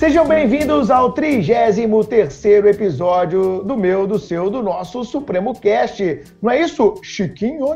Sejam bem-vindos ao 33º episódio do meu, do seu, do nosso Supremo Cast. Não é isso, Chiquinho?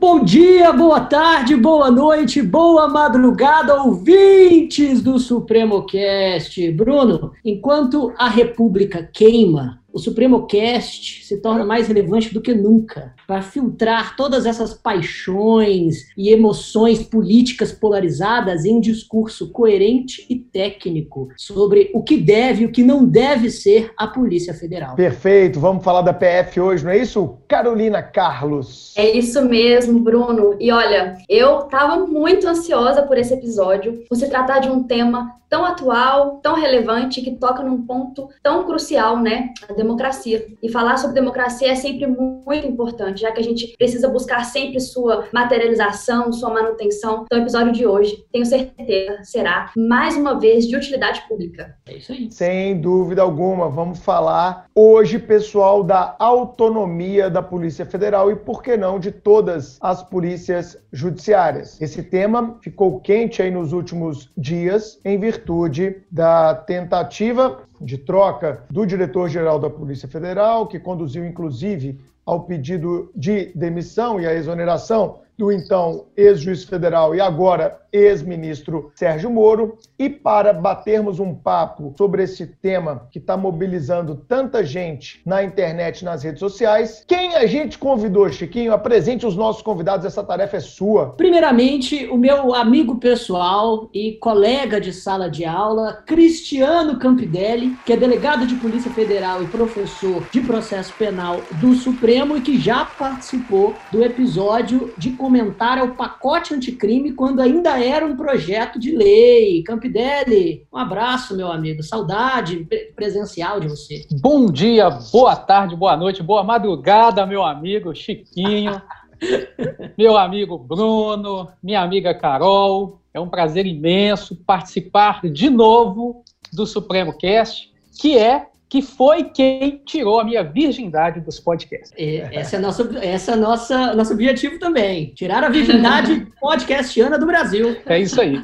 Bom dia, boa tarde, boa noite, boa madrugada, ouvintes do Supremo Cast. Bruno, enquanto a República queima, o Supremo Cast se torna mais relevante do que nunca para filtrar todas essas paixões e emoções políticas polarizadas em um discurso coerente e técnico sobre o que deve e o que não deve ser a Polícia Federal. Perfeito, vamos falar da PF hoje, não é isso? Carolina Carlos. É isso mesmo, Bruno. E olha, eu estava muito ansiosa por esse episódio, por se tratar de um tema tão atual, tão relevante, que toca num ponto tão crucial, né? A democracia. E falar sobre democracia é sempre muito importante, já que a gente precisa buscar sempre sua materialização, sua manutenção. Então, o episódio de hoje, tenho certeza, será mais uma vez de utilidade pública. É isso aí. Sem dúvida alguma. Vamos falar hoje, pessoal, da autonomia da Polícia Federal e, por que não, de todas as polícias judiciárias. Esse tema ficou quente aí nos últimos dias, em virtude virtude da tentativa de troca do diretor-geral da Polícia Federal, que conduziu inclusive ao pedido de demissão e à exoneração do então ex-juiz federal e agora ex-ministro Sérgio Moro. E para batermos um papo sobre esse tema que está mobilizando tanta gente na internet e nas redes sociais, quem a gente convidou, Chiquinho? Apresente os nossos convidados, essa tarefa é sua. Primeiramente, o meu amigo pessoal e colega de sala de aula, Cristiano Campidelli, que é delegado de Polícia Federal e professor de processo penal do Supremo e que já participou do episódio de comentário ao pacote anticrime quando ainda era um projeto de lei. Campidelli, um abraço, meu amigo. Saudade presencial de você. Bom dia, boa tarde, boa noite, boa madrugada, meu amigo Chiquinho, meu amigo Bruno, minha amiga Carol. É um prazer imenso participar de novo do Supremo Cast, que é que foi quem tirou a minha virgindade dos podcasts. Esse é nosso, essa é nossa nosso objetivo também, tirar a virgindade podcastiana do Brasil. É isso aí.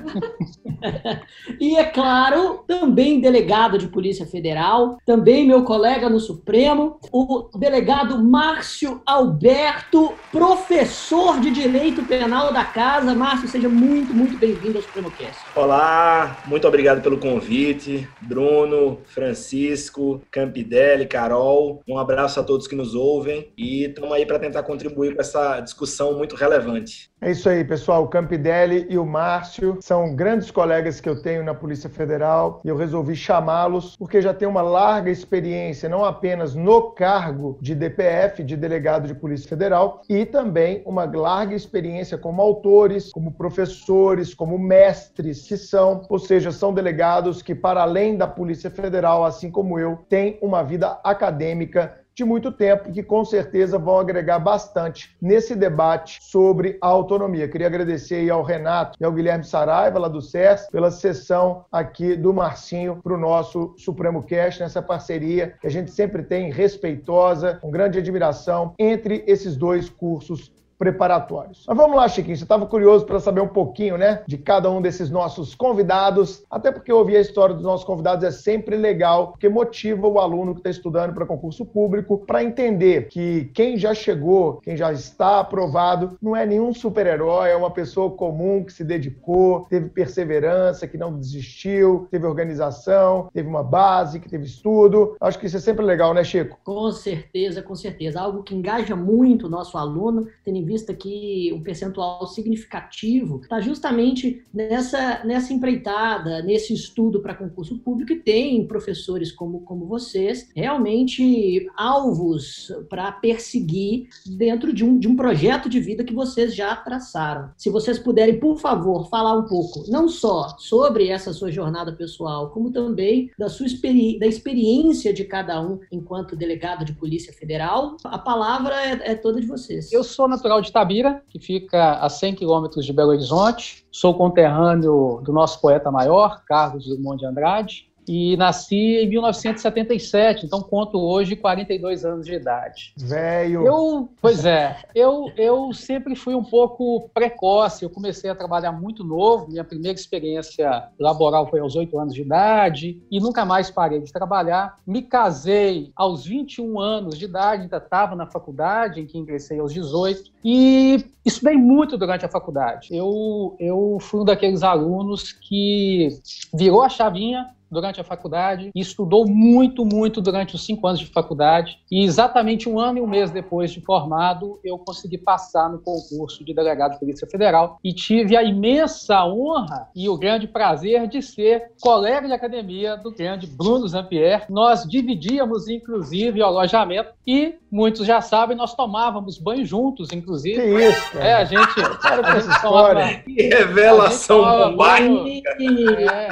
e é claro, também delegado de Polícia Federal, também meu colega no Supremo, o delegado Márcio Alberto, professor de Direito Penal da Casa. Márcio, seja muito, muito bem-vindo ao Supremo Cast. Olá, muito obrigado pelo convite, Bruno, Francisco, Campidelli, Carol. Um abraço a todos que nos ouvem e estamos aí para tentar contribuir com essa discussão muito relevante. É isso aí, pessoal. O Campidelli e o Márcio são grandes colegas que eu tenho na Polícia Federal e eu resolvi chamá-los porque já tem uma larga experiência, não apenas no cargo de DPF, de delegado de Polícia Federal, e também uma larga experiência como autores, como professores, como mestres, que são, ou seja, são delegados que, para além da Polícia Federal, assim como eu, têm uma vida acadêmica de muito tempo e que com certeza vão agregar bastante nesse debate sobre a autonomia. Queria agradecer ao Renato e ao Guilherme Saraiva, lá do SES, pela sessão aqui do Marcinho para o nosso Supremo Cast, nessa parceria que a gente sempre tem respeitosa, com grande admiração entre esses dois cursos preparatórios. Mas vamos lá, Chiquinho, você estava curioso para saber um pouquinho, né, de cada um desses nossos convidados, até porque ouvir a história dos nossos convidados é sempre legal, porque motiva o aluno que está estudando para concurso público para entender que quem já chegou, quem já está aprovado, não é nenhum super-herói, é uma pessoa comum que se dedicou, teve perseverança, que não desistiu, teve organização, teve uma base, que teve estudo. Acho que isso é sempre legal, né, Chico? Com certeza, com certeza. Algo que engaja muito o nosso aluno, tendo vista que um percentual significativo está justamente nessa, nessa empreitada, nesse estudo para concurso público e tem professores como, como vocês realmente alvos para perseguir dentro de um, de um projeto de vida que vocês já traçaram. Se vocês puderem, por favor, falar um pouco, não só sobre essa sua jornada pessoal, como também da sua experi da experiência de cada um enquanto delegado de Polícia Federal, a palavra é, é toda de vocês. Eu sou natural de Tabira, que fica a 100 quilômetros de Belo Horizonte. Sou conterrâneo do nosso poeta maior, Carlos Drummond de Andrade. E nasci em 1977, então conto hoje 42 anos de idade. Velho. Eu, pois é, eu, eu sempre fui um pouco precoce, eu comecei a trabalhar muito novo, minha primeira experiência laboral foi aos 8 anos de idade e nunca mais parei de trabalhar. Me casei aos 21 anos de idade, ainda estava na faculdade, em que ingressei aos 18, e estudei muito durante a faculdade. Eu, eu fui um daqueles alunos que virou a chavinha durante a faculdade e estudou muito, muito durante os cinco anos de faculdade. E exatamente um ano e um mês depois de formado, eu consegui passar no concurso de delegado de Polícia Federal e tive a imensa honra e o grande prazer de ser colega de academia do grande Bruno Zampier. Nós dividíamos, inclusive, o alojamento e, muitos já sabem, nós tomávamos banho juntos, inclusive. Que isso, cara. É, a gente... Para a essa história. Que revelação bombástica! É.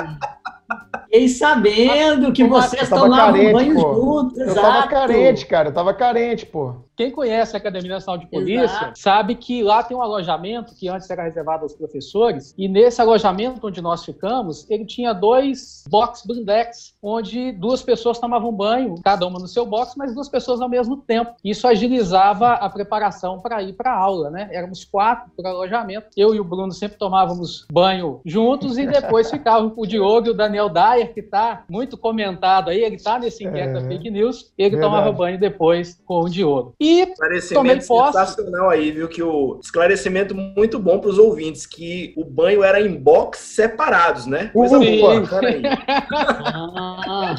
Fiquei sabendo que vocês tomavam carente, banho pô. juntos, Eu exato. tava carente, cara. Eu tava carente, pô. Quem conhece a Academia Nacional de Polícia Exato. sabe que lá tem um alojamento que antes era reservado aos professores, e nesse alojamento onde nós ficamos, ele tinha dois box blindex, onde duas pessoas tomavam banho, cada uma no seu box, mas duas pessoas ao mesmo tempo. Isso agilizava a preparação para ir para a aula, né? Éramos quatro por alojamento. Eu e o Bruno sempre tomávamos banho juntos e depois ficavam com o Diogo e o Daniel Dyer, que está muito comentado aí, ele está nesse inquérito da É. fake news, ele Verdade. tomava banho depois com o Diogo. E Tomei Esclarecimento posse. sensacional aí, viu? Que o esclarecimento muito bom para os ouvintes, que o banho era em box separados, né? Coisa Sim. boa, bacana aí. Ah,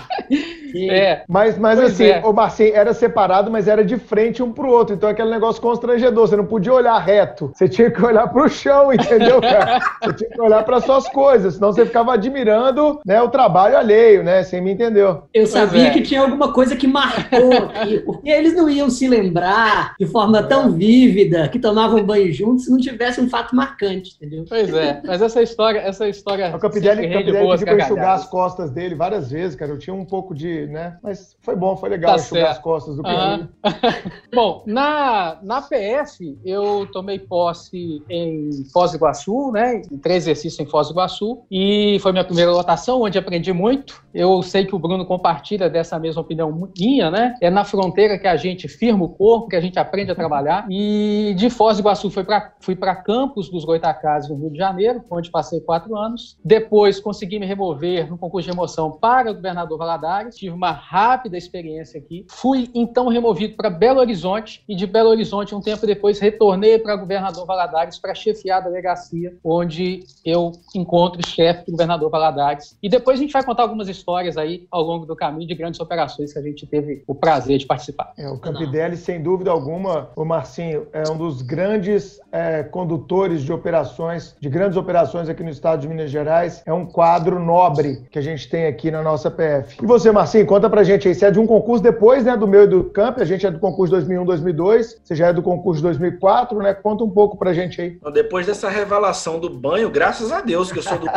sim. é, Mas, mas Pois assim, é. o Marcinho era separado, mas era de frente um pro outro. Então aquele negócio constrangedor. Você não podia olhar reto. Você tinha que olhar pro chão, entendeu, cara? Você tinha que olhar para suas coisas. Senão você ficava admirando né, o trabalho alheio, né? Você me entendeu? Eu sabia é. que tinha alguma coisa que marcou aqui, porque eles não iam se lembrar de forma tão vívida que tomavam banho juntos se não tivesse um fato marcante, entendeu? pois é. Mas essa história, essa história O Capidelli, boas pediu pra enxugar as costas dele várias vezes, cara. Eu tinha um pouco de, né? Mas foi bom, foi legal Tá enxugar as costas do Aham. Pedro. Bom, na, na PF, eu tomei posse em Foz do Iguaçu, né? Em três exercícios em Foz do Iguaçu. E foi minha primeira lotação, onde aprendi muito. Eu sei que o Bruno compartilha dessa mesma opinião minha, né? É na fronteira que a gente firma o corpo, que a gente aprende a trabalhar. E de Foz do Iguaçu fui para fui para Campos dos Goitacazes, no Rio de Janeiro, onde passei quatro anos. Depois consegui me remover no concurso de remoção para o governador Valadares. Tive uma rápida experiência aqui. Fui então removido para Belo Horizonte e de Belo Horizonte, um tempo depois, retornei para governador Valadares para chefiar a delegacia, onde eu encontro o chefe do governador Valadares. E depois a gente vai contar algumas histórias aí ao longo do caminho de grandes operações que a gente teve o prazer de participar. É, o Campidelli, sem dúvida alguma, o Marcinho, é um dos grandes é, condutores de operações, de grandes operações aqui no estado de Minas Gerais. É um quadro nobre que a gente tem aqui na nossa PF. E você, Marcinho, conta pra gente aí. Você é de um concurso depois, né, do meu e do Camp. A gente é do concurso 2001, 2002. Você já é do concurso 2004, né? Conta um pouco pra gente aí. Então, depois dessa revelação do banho, graças a Deus que eu sou do.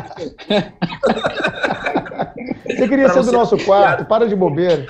Você queria Pra ser do você- nosso quarto, para de bobeira.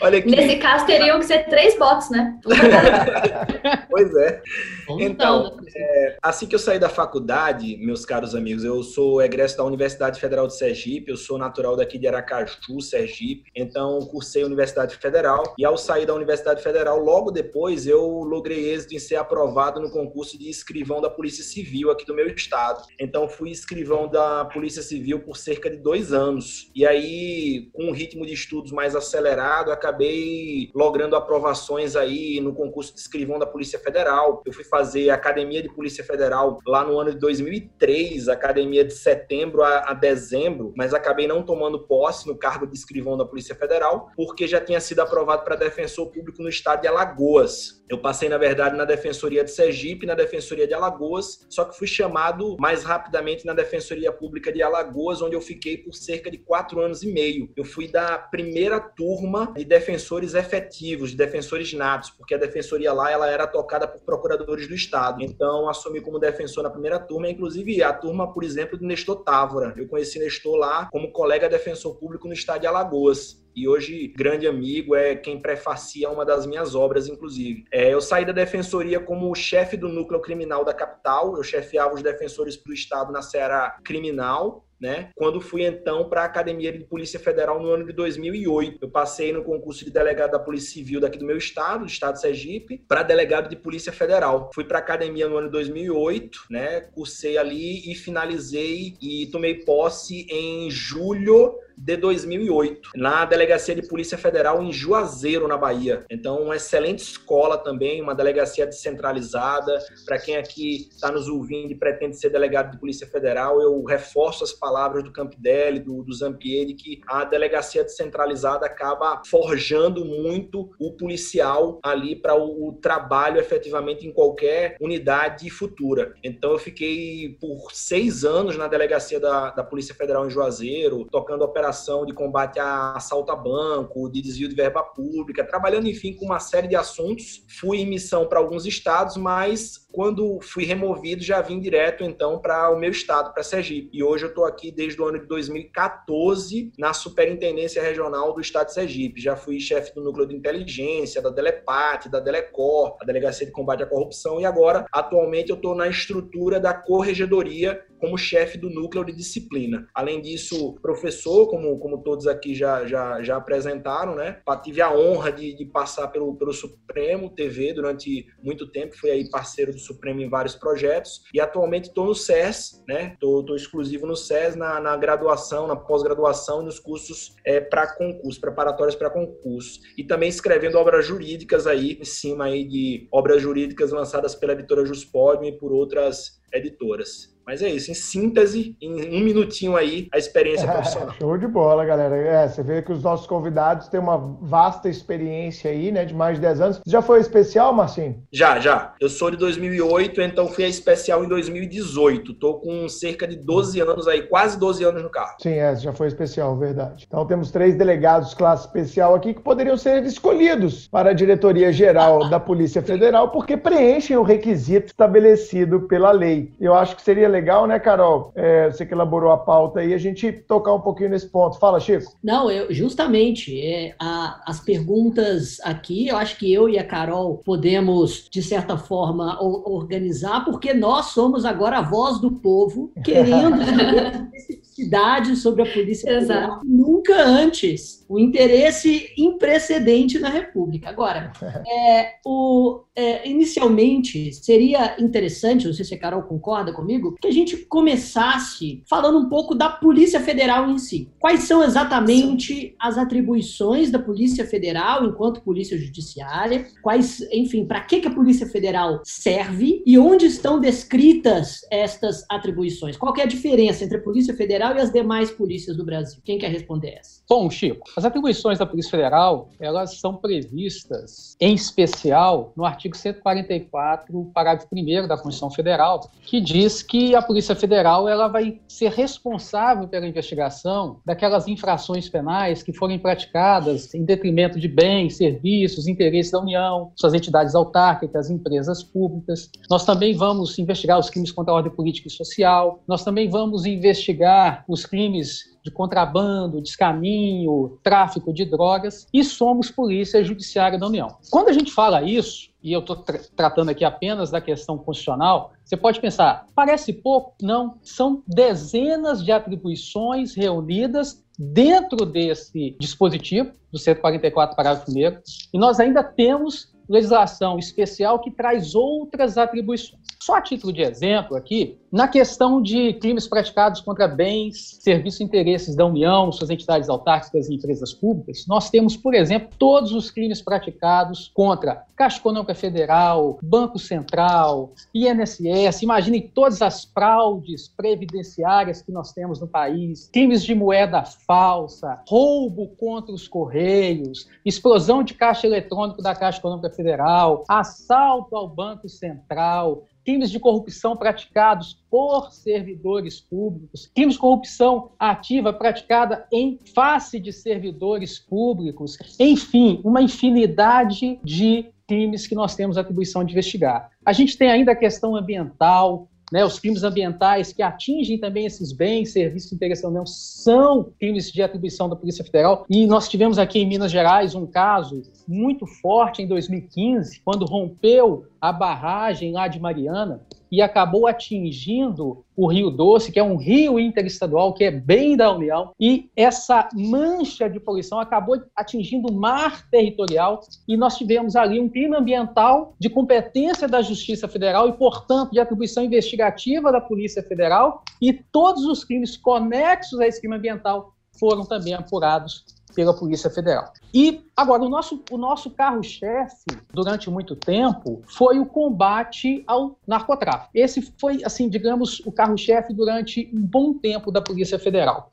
Olha aqui. Nesse caso, teriam que ser três box, né? Pois é. Vamos Então, né? Assim que eu saí da faculdade, meus caros amigos, eu sou egresso da Universidade Federal de Sergipe, eu sou natural daqui de Aracaju, Sergipe, então cursei a Universidade Federal e ao sair da Universidade Federal, logo depois eu logrei êxito em ser aprovado no concurso de escrivão da Polícia Civil aqui do meu estado. Então fui escrivão da Polícia Civil por cerca de dois anos. E aí, com um ritmo de estudos mais acelerado, acabei logrando aprovações aí no concurso de escrivão da Polícia Federal. Eu fui fazer Academia de Polícia Federal lá no ano de 2003, academia de setembro a, a dezembro, mas acabei não tomando posse no cargo de escrivão da Polícia Federal, porque já tinha sido aprovado para defensor público no estado de Alagoas. Eu passei, na verdade, na Defensoria de Sergipe, na Defensoria de Alagoas, só que fui chamado mais rapidamente na Defensoria Pública de Alagoas, onde eu fiquei por cerca de quatro anos e meio. Eu fui da primeira turma de defensores efetivos, de defensores natos, porque a defensoria lá ela era tocada por procuradores do Estado. Então, assumi como defensor na primeira turma, inclusive a turma, por exemplo, de Nestor Távora. Eu conheci Nestor lá como colega defensor público no Estado de Alagoas e hoje grande amigo, é quem prefacia uma das minhas obras, inclusive. É, eu saí da defensoria como chefe do núcleo criminal da capital, eu chefiava os defensores do Estado na seara criminal, né? Quando fui então para a Academia de Polícia Federal no ano de 2008. Eu passei no concurso de delegado da Polícia Civil daqui do meu estado, do estado de Sergipe, para delegado de Polícia Federal. Fui para a academia no ano de 2008, né? Cursei ali e finalizei e tomei posse em julho de 2008, na Delegacia de Polícia Federal em Juazeiro, na Bahia. Então, uma excelente escola também, uma delegacia descentralizada. Para quem aqui está nos ouvindo e pretende ser delegado de Polícia Federal, eu reforço as palavras do Campdelli, do, do Zampieri, que a delegacia descentralizada acaba forjando muito o policial ali para o, o trabalho efetivamente em qualquer unidade futura. Então, eu fiquei por seis anos na delegacia da, da Polícia Federal em Juazeiro, tocando operações operação de combate a assalto a banco, de desvio de verba pública, trabalhando, enfim, com uma série de assuntos. Fui em missão para alguns estados, mas quando fui removido, já vim direto então para o meu estado, para Sergipe. E hoje eu estou aqui desde o ano de 2014 na Superintendência Regional do Estado de Sergipe. Já fui chefe do núcleo de inteligência, da Delepate, da Delecor, a Delegacia de Combate à Corrupção e agora, atualmente, eu estou na estrutura da Corregedoria como chefe do núcleo de disciplina. Além disso, professor, como, como todos aqui já, já, já apresentaram, né? Tive a honra de, de passar pelo, pelo Supremo TV durante muito tempo, fui aí parceiro do Supremo em vários projetos e atualmente estou no SES, né? Estou exclusivo no SES na, na graduação, na pós-graduação e nos cursos é, para concurso, preparatórios para concurso. E também escrevendo obras jurídicas aí, em cima aí de obras jurídicas lançadas pela editora Juspodium e por outras editoras. Mas é isso, em síntese, em um minutinho aí, a experiência profissional. Show de bola, galera. É, você vê que os nossos convidados têm uma vasta experiência aí, né, de mais de 10 anos. Já foi especial, Marcinho? Já, já. Eu sou de 2008, então fui a especial em 2018. Tô com cerca de 12 anos aí, quase 12 anos no carro. Sim, é, já foi especial, verdade. Então temos três delegados classe especial aqui que poderiam ser escolhidos para a diretoria geral da Polícia Federal porque preenchem o requisito estabelecido pela lei. Eu acho que seria legal, né, Carol? É, você que elaborou a pauta aí, a gente tocar um pouquinho nesse ponto. Fala, Chico. Não, eu, justamente, é, a, as perguntas aqui, eu acho que eu e a Carol podemos, de certa forma, o, organizar, porque nós somos agora a voz do povo, querendo saber especificidades sobre a Polícia Federal. Nunca antes. O interesse imprecedente na República. Agora, é, o, é, inicialmente, seria interessante, não sei se a Carol concorda comigo, que a gente começasse falando um pouco da Polícia Federal em si. Quais são exatamente Sim. as atribuições da Polícia Federal enquanto Polícia Judiciária? Quais, enfim, para que, que a Polícia Federal serve e onde estão descritas estas atribuições? Qual é a diferença entre a Polícia Federal e as demais polícias do Brasil? Quem quer responder essa? Bom, Chico, as atribuições da Polícia Federal, elas são previstas, em especial, no artigo 144, parágrafo 1 da Constituição Federal, que diz que a Polícia Federal ela vai ser responsável pela investigação daquelas infrações penais que forem praticadas em detrimento de bens, serviços, interesses da União, suas entidades autárquicas, empresas públicas. Nós também vamos investigar os crimes contra a ordem política e social. Nós também vamos investigar os crimes de contrabando, descaminho, tráfico de drogas e somos Polícia Judiciária da União. Quando a gente fala isso, e eu estou tra tratando aqui apenas da questão constitucional, você pode pensar, parece pouco? Não, são dezenas de atribuições reunidas dentro desse dispositivo, do 144, parágrafo 1 e nós ainda temos legislação especial que traz outras atribuições. Só a título de exemplo aqui, na questão de crimes praticados contra bens, serviços e interesses da União, suas entidades autárquicas e empresas públicas, nós temos, por exemplo, todos os crimes praticados contra Caixa Econômica Federal, Banco Central, INSS, imaginem todas as fraudes previdenciárias que nós temos no país, crimes de moeda falsa, roubo contra os Correios, explosão de caixa eletrônico da Caixa Econômica Federal, assalto ao Banco Central, crimes de corrupção praticados por servidores públicos, crimes de corrupção ativa praticada em face de servidores públicos, enfim, uma infinidade de crimes que nós temos atribuição de investigar. A gente tem ainda a questão ambiental, né, os crimes ambientais que atingem também esses bens, serviços de interesse da União, são crimes de atribuição da Polícia Federal. E nós tivemos aqui em Minas Gerais um caso muito forte em 2015, quando rompeu a barragem lá de Mariana, e acabou atingindo o Rio Doce, que é um rio interestadual, que é bem da União, e essa mancha de poluição acabou atingindo o mar territorial, e nós tivemos ali um crime ambiental de competência da Justiça Federal e, portanto, de atribuição investigativa da Polícia Federal, e todos os crimes conexos a esse crime ambiental foram também apurados pela Polícia Federal. E agora o nosso, o nosso carro-chefe durante muito tempo foi o combate ao narcotráfico. Esse foi, assim, digamos, o carro-chefe durante um bom tempo da Polícia Federal.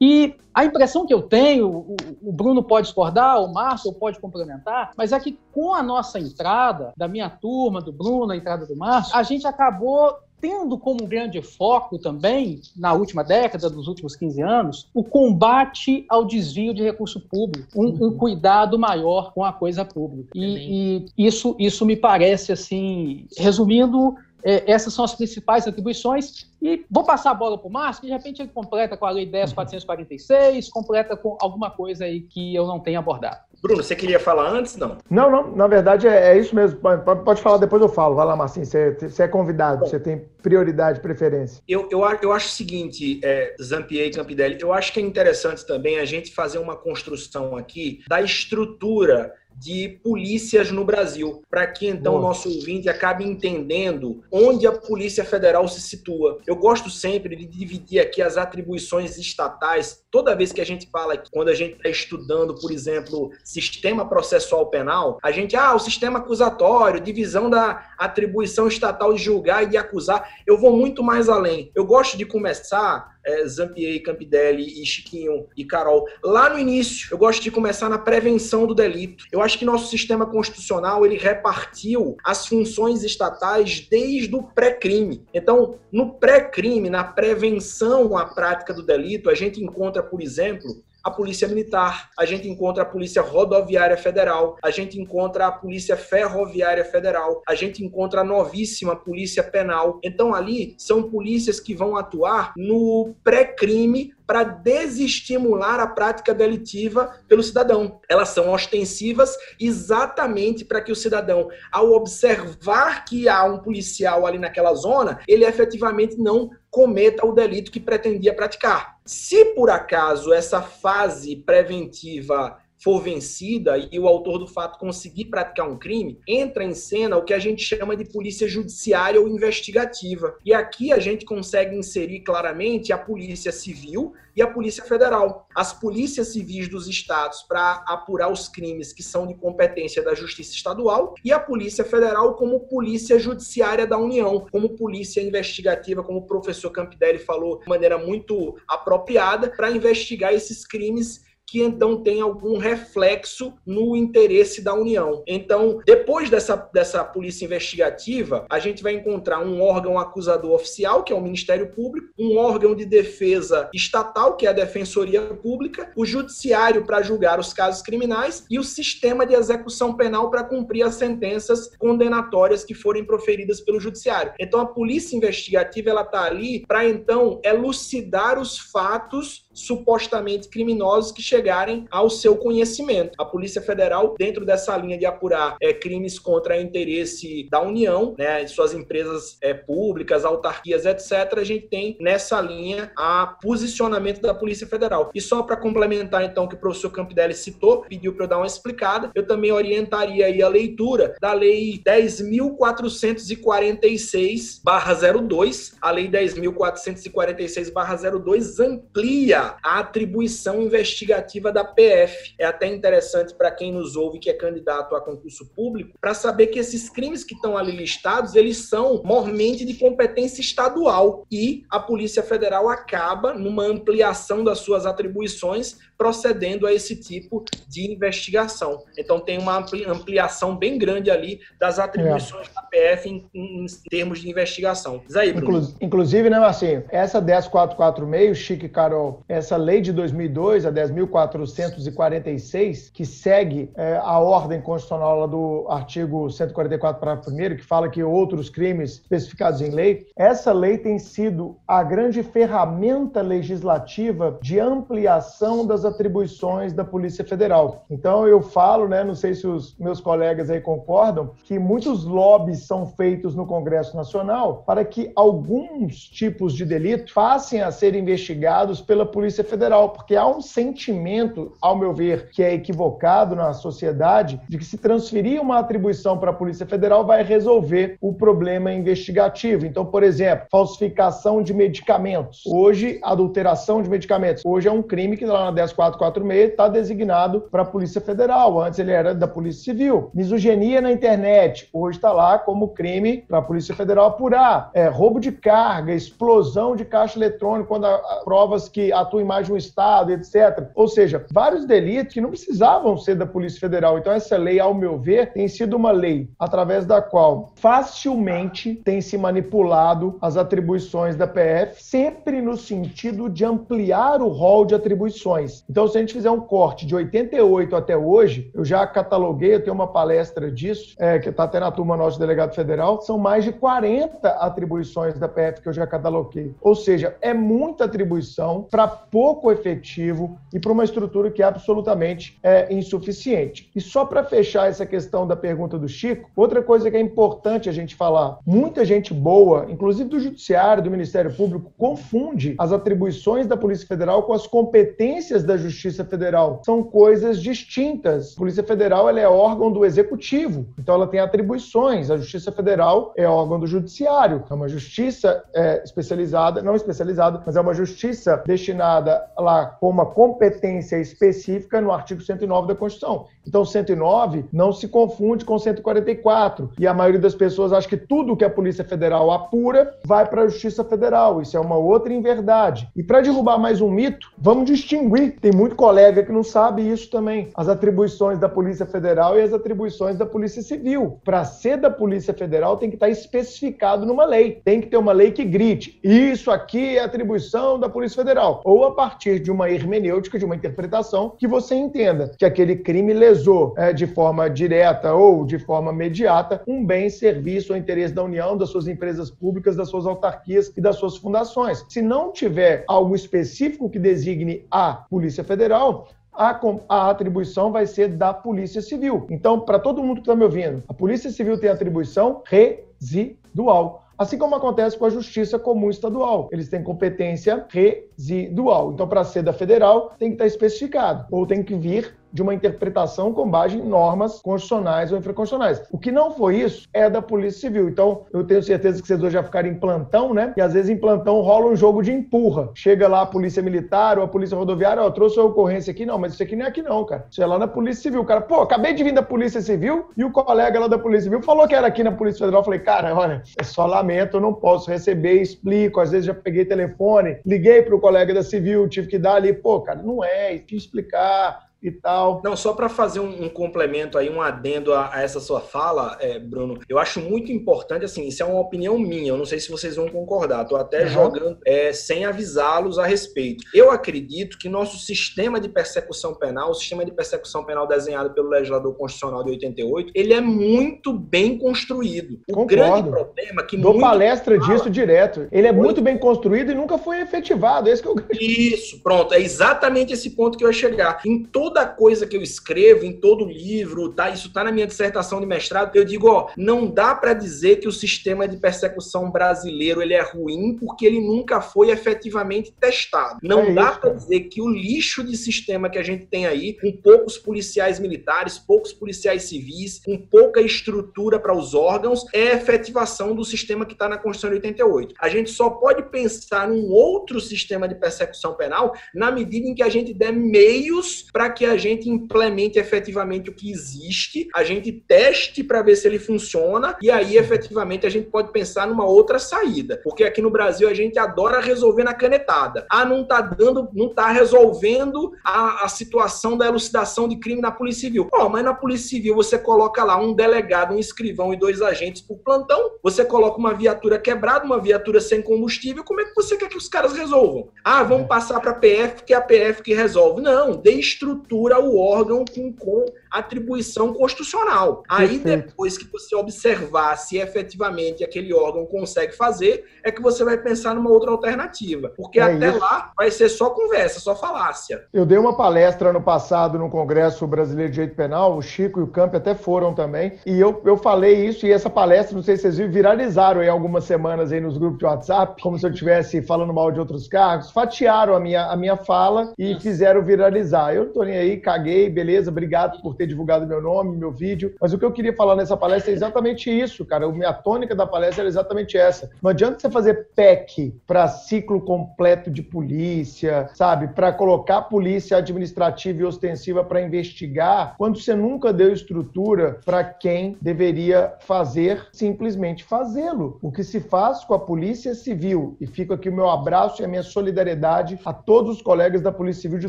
E a impressão que eu tenho, o, o Bruno pode discordar, o Márcio pode complementar, mas é que com a nossa entrada, da minha turma, do Bruno, a entrada do Márcio, a gente acabou tendo como grande foco também, na última década, nos últimos 15 anos, o combate ao desvio de recurso público, um, um uhum. cuidado maior com a coisa pública. E, e, isso, isso me parece, assim, resumindo, é, essas são as principais atribuições. E vou passar a bola para o Márcio, que de repente ele completa com a Lei 10.446, completa com alguma coisa aí que eu não tenha abordado. Bruno, você queria falar antes, não? Não, não, na verdade é, é isso mesmo. Pode, pode, falar, depois eu falo. Vai lá, Marcinho, você, você é convidado, Bom, você tem prioridade, preferência. Eu, eu, eu acho o seguinte, é, Zampier e Campidelli, eu acho que é interessante também a gente fazer uma construção aqui da estrutura de polícias no Brasil, para que então o nosso ouvinte acabe entendendo onde a Polícia Federal se situa. Eu gosto sempre de dividir aqui as atribuições estatais. Toda vez que a gente fala quando a gente está estudando, por exemplo, sistema processual penal, a gente, ah, o sistema acusatório, divisão da atribuição estatal de julgar e de acusar. Eu vou muito mais além. Eu gosto de começar é, Zampier, Campidelli e Chiquinho e Carol. Lá no início, eu gosto de começar na prevenção do delito. Eu acho que nosso sistema constitucional ele repartiu as funções estatais desde o pré-crime. Então, no pré-crime, na prevenção à prática do delito, a gente encontra, por exemplo, a Polícia Militar, a gente encontra a Polícia Rodoviária Federal, a gente encontra a Polícia Ferroviária Federal, a gente encontra a novíssima Polícia Penal. Então, ali são polícias que vão atuar no pré-crime para desestimular a prática delitiva pelo cidadão. Elas são ostensivas exatamente para que o cidadão, ao observar que há um policial ali naquela zona, ele efetivamente não cometa o delito que pretendia praticar. Se por acaso essa fase preventiva for vencida e o autor do fato conseguir praticar um crime, entra em cena o que a gente chama de polícia judiciária ou investigativa. E aqui a gente consegue inserir claramente a polícia civil e a polícia federal. As polícias civis dos estados para apurar os crimes que são de competência da justiça estadual e a polícia federal como polícia judiciária da União, como polícia investigativa, como o professor Campidelli falou de maneira muito apropriada, para investigar esses crimes que então tem algum reflexo no interesse da União. Então, depois dessa, dessa polícia investigativa, a gente vai encontrar um órgão acusador oficial, que é o Ministério Público, um órgão de defesa estatal, que é a Defensoria Pública, o Judiciário para julgar os casos criminais e o sistema de execução penal para cumprir as sentenças condenatórias que forem proferidas pelo Judiciário. Então, a polícia investigativa ela está ali para então elucidar os fatos supostamente criminosos que chegarem ao seu conhecimento. A Polícia Federal, dentro dessa linha de apurar é, crimes contra interesse da União, né, suas empresas é, públicas, autarquias, etc., a gente tem nessa linha a posicionamento da Polícia Federal. E só para complementar, então, que o professor Campidelli citou, pediu para eu dar uma explicada, eu também orientaria aí a leitura da Lei 10.446-02, a Lei 10.446-02 amplia a atribuição investigativa da PF. É até interessante para quem nos ouve que é candidato a concurso público, para saber que esses crimes que estão ali listados, eles são mormente de competência estadual e a Polícia Federal acaba numa ampliação das suas atribuições procedendo a esse tipo de investigação. Então tem uma ampliação bem grande ali das atribuições é. da PF em, em, termos de investigação. Aí, Bruno. Inclusive, né, Marcinho, essa 10446, Chique Carol, essa lei de 2002, a 10.446, que segue é, a ordem constitucional do artigo 144, parágrafo 1 que fala que outros crimes especificados em lei, essa lei tem sido a grande ferramenta legislativa de ampliação das atribuições da Polícia Federal. Então eu falo, né, não sei se os meus colegas aí concordam, que muitos lobbies são feitos no Congresso Nacional para que alguns tipos de delito passem a ser investigados pela Polícia Federal, porque há um sentimento, ao meu ver, que é equivocado na sociedade de que se transferir uma atribuição para a Polícia Federal vai resolver o problema investigativo. Então, por exemplo, falsificação de medicamentos. Hoje, adulteração de medicamentos. Hoje é um crime que lá na 10446 está designado para a Polícia Federal. Antes ele era da Polícia Civil. Misoginia na internet. Hoje está lá como crime para a Polícia Federal apurar. É, roubo de carga, explosão de caixa eletrônico quando há, provas que atuam mais de um estado, etc. Ou seja, vários delitos que não precisavam ser da Polícia Federal. Então, essa lei, ao meu ver, tem sido uma lei através da qual facilmente tem se manipulado as atribuições da PF, sempre no sentido de ampliar o rol de atribuições. Então, se a gente fizer um corte de 88 até hoje, eu já cataloguei, eu tenho uma palestra disso, é, que está até na turma nosso delegado federal, são mais de 40 atribuições da PF que eu já cataloguei. Ou seja, é muita atribuição para pouco efetivo e para uma estrutura que é absolutamente é, insuficiente. E só para fechar essa questão da pergunta do Chico, outra coisa que é importante a gente falar: muita gente boa, inclusive do Judiciário, do Ministério Público, confunde as atribuições da Polícia Federal com as competências da Justiça Federal. São coisas distintas. A Polícia Federal ela é órgão do Executivo, então ela tem atribuições. A Justiça Federal é órgão do Judiciário. É uma justiça é, especializada, não especializada, mas é uma justiça destinada lá com uma competência específica no artigo 109 da Constituição. Então, 109 não se confunde com 144. E a maioria das pessoas acha que tudo que a Polícia Federal apura vai para a Justiça Federal. Isso é uma outra inverdade. E para derrubar mais um mito, vamos distinguir. Tem muito colega que não sabe isso também. As atribuições da Polícia Federal e as atribuições da Polícia Civil. Para ser da Polícia Federal tem que estar especificado numa lei. Tem que ter uma lei que grite: isso aqui é atribuição da Polícia Federal. Ou a partir de uma hermenêutica, de uma interpretação, que você entenda que aquele crime lesou é, de forma direta ou de forma imediata um bem, serviço ou interesse da União, das suas empresas públicas, das suas autarquias e das suas fundações. Se não tiver algo específico que designe a Polícia Federal, a, a, atribuição vai ser da Polícia Civil. Então, para todo mundo que está me ouvindo, a Polícia Civil tem atribuição residual. Assim como acontece com a Justiça Comum Estadual. Eles têm competência residual. Então, para ser da federal, tem que estar especificado, ou tem que vir de uma interpretação com base em normas constitucionais ou infraconstitucionais. O que não foi isso é da Polícia Civil. Então, eu tenho certeza que vocês hoje já ficaram em plantão, né? E às vezes em plantão rola um jogo de empurra. Chega lá a Polícia Militar ou a Polícia Rodoviária, ó, trouxe a ocorrência aqui. Não, mas isso aqui não é aqui não, cara. Isso é lá na Polícia Civil. O cara, pô, acabei de vir da Polícia Civil e o colega lá da Polícia Civil falou que era aqui na Polícia Federal. Eu falei, cara, olha, é só lamento, eu não posso receber, explico. Às vezes já peguei telefone, liguei pro colega da Civil, tive que dar ali, pô, cara, não é, te explicar e tal. Não, só para fazer um, um, complemento aí, um adendo a, a essa sua fala, é, Bruno, eu acho muito importante, assim, isso é uma opinião minha, eu não sei se vocês vão concordar, tô até uhum. jogando é, sem avisá-los a respeito. Eu acredito que nosso sistema de persecução penal, o sistema de persecução penal desenhado pelo legislador constitucional de 88, ele é muito bem construído. O Concordo. grande problema é que Dou palestra fala, disso direto. Ele é muito bem construído e nunca foi efetivado, esse que eu Isso, pronto, é exatamente esse ponto que eu ia chegar. Em todo toda coisa que eu escrevo, em todo livro, tá? Isso tá na minha dissertação de mestrado. Eu digo, ó, não dá para dizer que o sistema de persecução brasileiro ele é ruim porque ele nunca foi efetivamente testado. Não é dá para dizer que o lixo de sistema que a gente tem aí, com poucos policiais militares, poucos policiais civis, com pouca estrutura para os órgãos, é efetivação do sistema que está na Constituição de 88. A gente só pode pensar num outro sistema de persecução penal na medida em que a gente der meios para que a gente implemente efetivamente o que existe, a gente teste para ver se ele funciona e aí efetivamente a gente pode pensar numa outra saída. Porque aqui no Brasil a gente adora resolver na canetada. Ah, não tá dando, não tá resolvendo a, a situação da elucidação de crime na Polícia Civil. Ó, oh, mas na Polícia Civil você coloca lá um delegado, um escrivão e dois agentes por plantão, você coloca uma viatura quebrada, uma viatura sem combustível, como é que você quer que os caras resolvam? Ah, vamos passar para a PF, que é a PF que resolve. Não, dê estrutura estrutura o órgão com, com atribuição constitucional. Aí, depois que você observar se efetivamente aquele órgão consegue fazer, é que você vai pensar numa outra alternativa. Porque é até isso. lá vai ser só conversa, só falácia. Eu dei uma palestra ano passado no Congresso Brasileiro de Direito Penal, o Chico e o Camp até foram também, e eu, eu falei isso, e essa palestra, não sei se vocês viram, viralizaram aí algumas semanas aí nos grupos de WhatsApp, como se eu estivesse falando mal de outros cargos, fatiaram a minha, a minha fala e fizeram viralizar. Eu não tô nem aí, caguei, beleza, obrigado por ter divulgado meu nome, meu vídeo, mas o que eu queria falar nessa palestra é exatamente isso, cara. A tônica da palestra era exatamente essa. Não adianta você fazer PEC para ciclo completo de polícia, sabe? Para colocar polícia administrativa e ostensiva para investigar, quando você nunca deu estrutura para quem deveria fazer, simplesmente fazê-lo. O que se faz com a Polícia Civil, e fico aqui o meu abraço e a minha solidariedade a todos os colegas da Polícia Civil de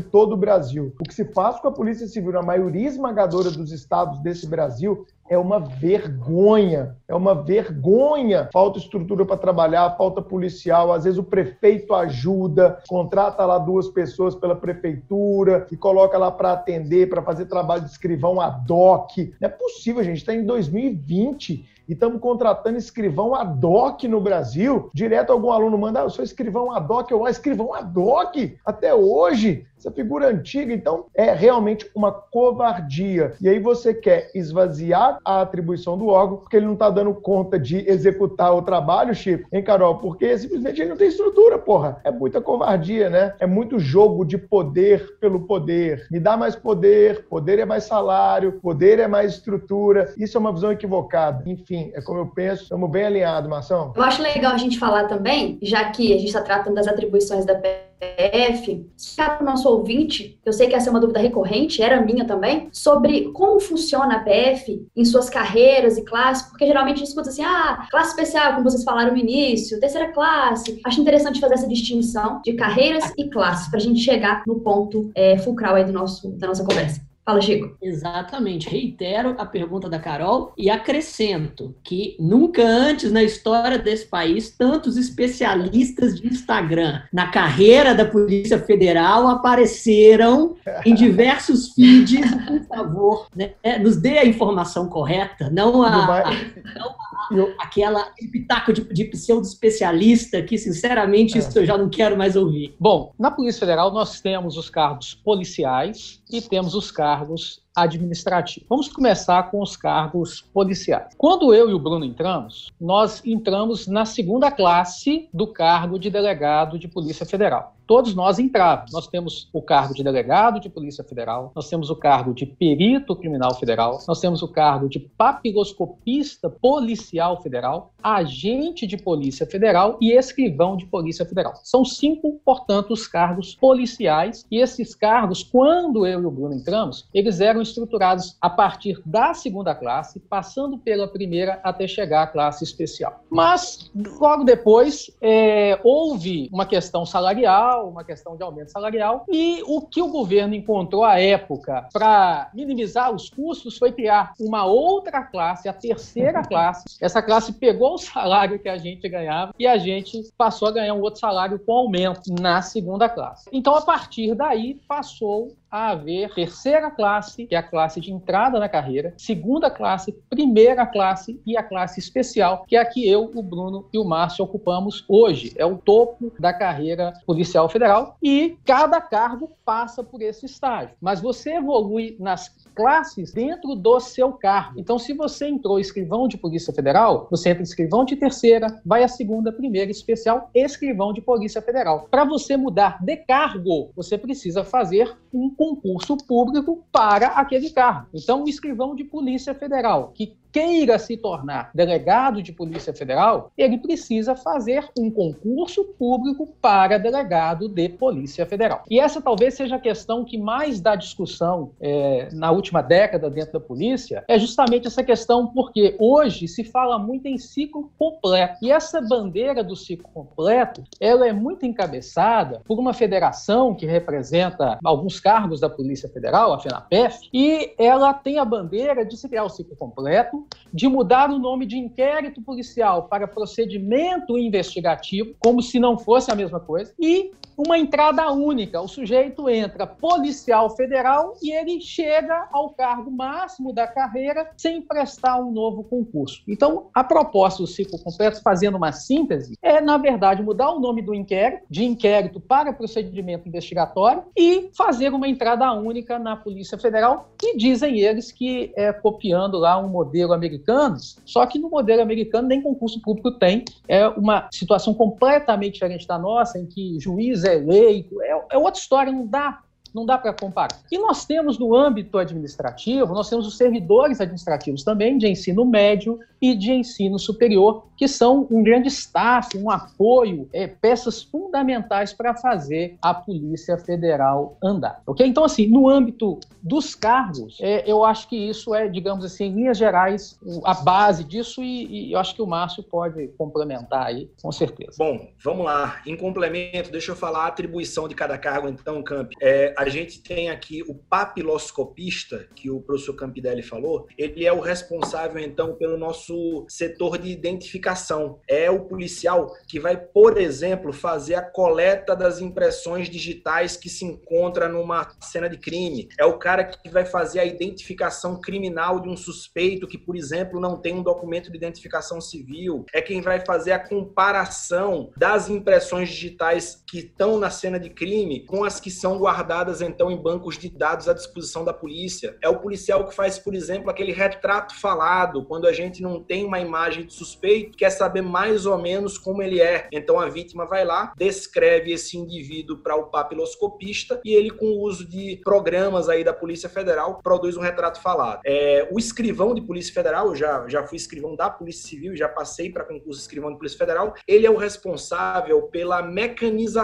todo o Brasil. O que se faz com a Polícia Civil na maioria esmagadora dos estados desse Brasil é uma vergonha, é uma vergonha. Falta estrutura para trabalhar, falta policial. Às vezes o prefeito ajuda, contrata lá duas pessoas pela prefeitura e coloca lá para atender, para fazer trabalho de escrivão ad hoc. Não é possível, gente. Está em 2020 e estamos contratando escrivão ad hoc no Brasil. Direto algum aluno manda, ah, eu sou escrivão ad hoc, eu, ah, escrivão ad hoc, até hoje essa figura antiga, então é realmente uma covardia. E aí você quer esvaziar a atribuição do órgão porque ele não está dando conta de executar o trabalho, Chico, hein, Carol? Porque simplesmente ele não tem estrutura, porra. É muita covardia, né? É muito jogo de poder pelo poder. Me dá mais poder, poder é mais salário, poder é mais estrutura. Isso é uma visão equivocada. Enfim, é como eu penso. Estamos bem alinhados, Marção. Eu acho legal a gente falar também, já que a gente está tratando das atribuições da PF, para o nosso ouvinte, eu sei que essa é uma dúvida recorrente, era minha também, sobre como funciona a PF em suas carreiras e classes, porque geralmente a gente escuta assim, ah, classe especial, como vocês falaram no início, terceira classe. Acho interessante fazer essa distinção de carreiras e classes, para a gente chegar no ponto é, fulcral aí do nosso, da nossa conversa. Fala, Chico. Exatamente. Reitero a pergunta da Carol e acrescento que nunca antes na história desse país tantos especialistas de Instagram na carreira da Polícia Federal apareceram em diversos feeds. Por favor, né? nos dê a informação correta, não a, a, não a eu... aquela pitaco de, de pseudo-especialista que, sinceramente, é. isso eu já não quero mais ouvir. Bom, na Polícia Federal nós temos os cargos policiais e temos os cargos administrativo. Vamos começar com os cargos policiais. Quando eu e o Bruno entramos, nós entramos na segunda classe do cargo de delegado de Polícia Federal. Todos nós entramos. Nós temos o cargo de delegado de Polícia Federal, nós temos o cargo de perito criminal federal, nós temos o cargo de papiloscopista policial federal, agente de Polícia Federal e escrivão de Polícia Federal. São cinco, portanto, os cargos policiais e esses cargos, quando eu e o Bruno entramos, eles eram estruturados a partir da segunda classe, passando pela primeira até chegar à classe especial. Mas, logo depois, é, houve uma questão salarial, uma questão de aumento salarial, e o que o governo encontrou à época para minimizar os custos foi criar uma outra classe, a terceira classe. Essa classe pegou o salário que a gente ganhava e a gente passou a ganhar um outro salário com aumento na segunda classe. Então, a partir daí, passou a haver terceira classe, que é a classe de entrada na carreira, segunda classe, primeira classe e a classe especial, que é a que eu, o Bruno e o Márcio ocupamos hoje. É o topo da carreira policial federal e cada cargo passa por esse estágio. Mas você evolui nas classes dentro do seu cargo. Então, se você entrou escrivão de Polícia Federal, você entra escrivão de terceira, vai a segunda, primeira, especial, escrivão de Polícia Federal. Para você mudar de cargo, você precisa fazer um concurso público para aquele cargo. Então, o escrivão de Polícia Federal, que queira se tornar delegado de Polícia Federal, ele precisa fazer um concurso público para delegado de Polícia Federal. E essa talvez seja a questão que mais dá discussão é, na última década dentro da polícia, é justamente essa questão porque hoje se fala muito em ciclo completo. E essa bandeira do ciclo completo, ela é muito encabeçada por uma federação que representa alguns cargos da Polícia Federal, a FENAPEF, e ela tem a bandeira de se criar o ciclo completo de mudar o nome de inquérito policial para procedimento investigativo, como se não fosse a mesma coisa, e uma entrada única. O sujeito entra policial federal e ele chega ao cargo máximo da carreira sem prestar um novo concurso. Então, a proposta do ciclo completo, fazendo uma síntese, é, na verdade, mudar o nome do inquérito, de inquérito para procedimento investigatório, e fazer uma entrada única na Polícia Federal, que dizem eles que é copiando lá um modelo americano, só que no modelo americano nem concurso público tem, é uma situação completamente diferente da nossa, em que juiz é eleito, é, é outra história, não dá não dá para comparar. E nós temos no âmbito administrativo, nós temos os servidores administrativos também de ensino médio e de ensino superior, que são um grande staff, um apoio, é, peças fundamentais para fazer a Polícia Federal andar. Ok? Então, assim, no âmbito dos cargos, é, eu acho que isso é, digamos assim, em linhas gerais, a base disso e, e eu acho que o Márcio pode complementar aí, com certeza. Bom, vamos lá. Em complemento, deixa eu falar a atribuição de cada cargo, então, Camp. É, a gente tem aqui o papiloscopista, que o professor Campidelli falou, ele é o responsável, então, pelo nosso setor de identificação. É o policial que vai, por exemplo, fazer a coleta das impressões digitais que se encontra numa cena de crime. É o cara que vai fazer a identificação criminal de um suspeito que, por exemplo, não tem um documento de identificação civil. É quem vai fazer a comparação das impressões digitais que estão na cena de crime com as que são guardadas então em bancos de dados à disposição da polícia. É o policial que faz, por exemplo, aquele retrato falado, quando a gente não tem uma imagem de suspeito, quer saber mais ou menos como ele é. Então a vítima vai lá, descreve esse indivíduo para o papiloscopista e ele, com o uso de programas aí da Polícia Federal, produz um retrato falado. É, o escrivão de Polícia Federal, já, já fui escrivão da Polícia Civil, já passei para concurso escrivão de Polícia Federal, ele é o responsável pela mecanização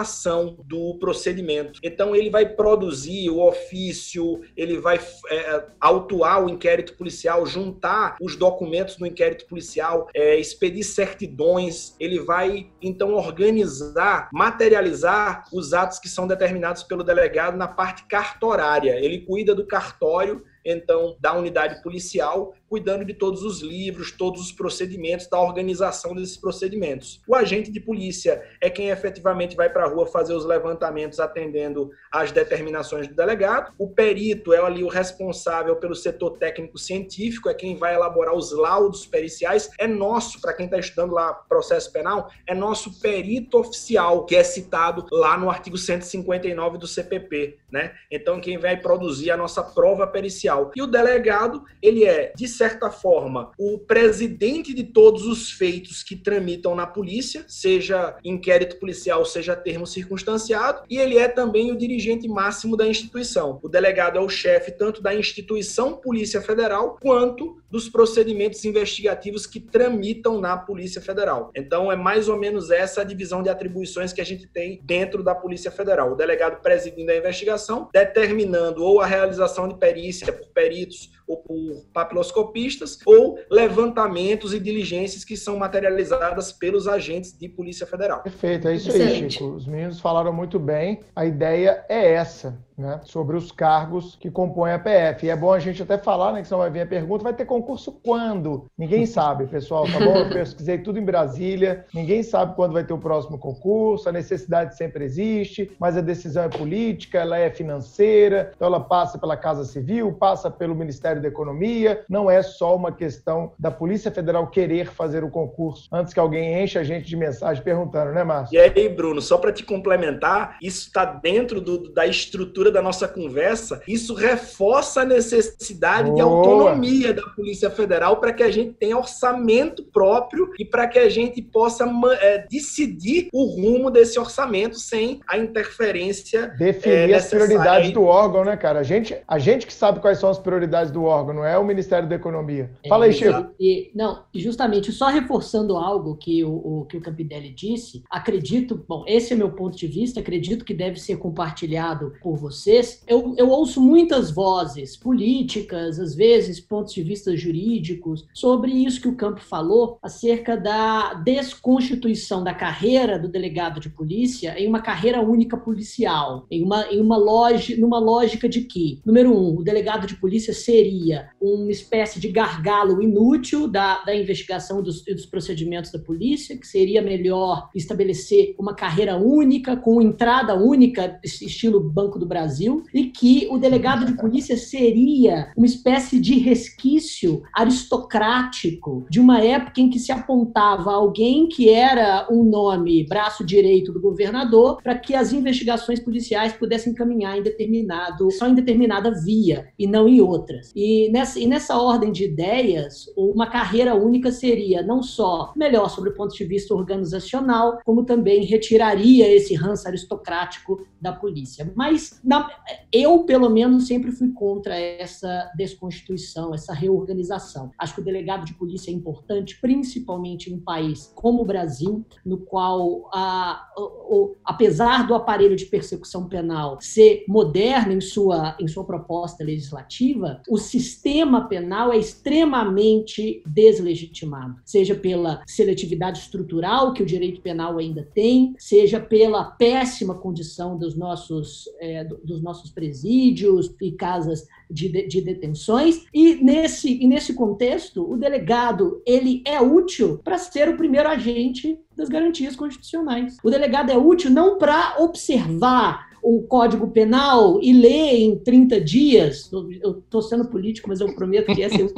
do procedimento. Então ele vai produzir o ofício, ele vai é, autuar o inquérito policial, juntar os documentos do inquérito policial, é, expedir certidões, ele vai então organizar, materializar os atos que são determinados pelo delegado na parte cartorária. Ele cuida do cartório então da unidade policial cuidando de todos os livros, todos os procedimentos, da organização desses procedimentos. O agente de polícia é quem efetivamente vai para a rua fazer os levantamentos atendendo às determinações do delegado. O perito é ali o responsável pelo setor técnico científico, é quem vai elaborar os laudos periciais. É nosso, para quem está estudando lá processo penal, é nosso perito oficial, que é citado lá no artigo 159 do CPP, né? Então quem vai produzir a nossa prova pericial. E o delegado, ele é de certa forma, o presidente de todos os feitos que tramitam na polícia, seja inquérito policial, seja termo circunstanciado, e ele é também o dirigente máximo da instituição. O delegado é o chefe tanto da instituição Polícia Federal quanto dos procedimentos investigativos que tramitam na Polícia Federal. Então, é mais ou menos essa a divisão de atribuições que a gente tem dentro da Polícia Federal. O delegado presidindo a investigação, determinando ou a realização de perícia por peritos ou por papiloscopistas, ou levantamentos e diligências que são materializadas pelos agentes de Polícia Federal. Perfeito, é isso Excelente. aí, Chico. Os meninos falaram muito bem. A ideia é essa né, sobre os cargos que compõem a PF. E é bom a gente até falar, né, que senão vai vir a pergunta, vai ter concurso quando? Ninguém sabe, pessoal, tá bom? Eu pesquisei tudo em Brasília, ninguém sabe quando vai ter o próximo concurso, a necessidade sempre existe, mas a decisão é política, ela é financeira, então ela passa pela Casa Civil, passa pelo Ministério da Economia, não é só uma questão da Polícia Federal querer fazer o concurso antes que alguém enche a gente de mensagem perguntando, né, Márcio? E aí, Bruno, só para te complementar, isso está dentro do, da estrutura da nossa conversa, isso reforça a necessidade Boa. de autonomia da Polícia Federal para que a gente tenha orçamento próprio e para que a gente possa é, decidir o rumo desse orçamento sem a interferência. Definir é, as prioridades do órgão, né, cara? A gente, a gente que sabe quais são as prioridades do órgão, não é o Ministério da Economia. Fala aí, Chico. E, não, justamente, só reforçando algo que o, o, que o Campidelli disse, acredito, bom, esse é meu ponto de vista, acredito que deve ser compartilhado por você vocês, eu, eu ouço muitas vozes políticas, às vezes pontos de vista jurídicos, sobre isso que o Campo falou acerca da desconstituição da carreira do delegado de polícia em uma carreira única policial, em uma, em uma numa lógica de que, número um, o delegado de polícia seria uma espécie de gargalo inútil da, da investigação dos, dos procedimentos da polícia, que seria melhor estabelecer uma carreira única, com entrada única, estilo Banco do Brasil, e que o delegado de polícia seria uma espécie de resquício aristocrático de uma época em que se apontava alguém que era um nome braço direito do governador para que as investigações policiais pudessem caminhar em determinado, só em determinada via e não em outras. E nessa, e nessa ordem de ideias, uma carreira única seria não só melhor sobre o ponto de vista organizacional, como também retiraria esse ranço aristocrático da polícia. Mas na, eu, pelo menos, sempre fui contra essa desconstituição, essa reorganização. Acho que o delegado de polícia é importante, principalmente em um país como o Brasil, no qual, a, apesar do aparelho de persecução penal ser moderno em sua, em sua proposta legislativa, o sistema penal é extremamente deslegitimado, seja pela seletividade estrutural que o direito penal ainda tem, seja pela péssima condição dos nossos, é, dos nossos presídios e casas de, de, detenções. E nesse, e nesse contexto, o delegado ele é útil para ser o primeiro agente das garantias constitucionais. O delegado é útil não para observar o Código Penal e ler em 30 dias. Eu estou sendo político, mas eu prometo que é ser.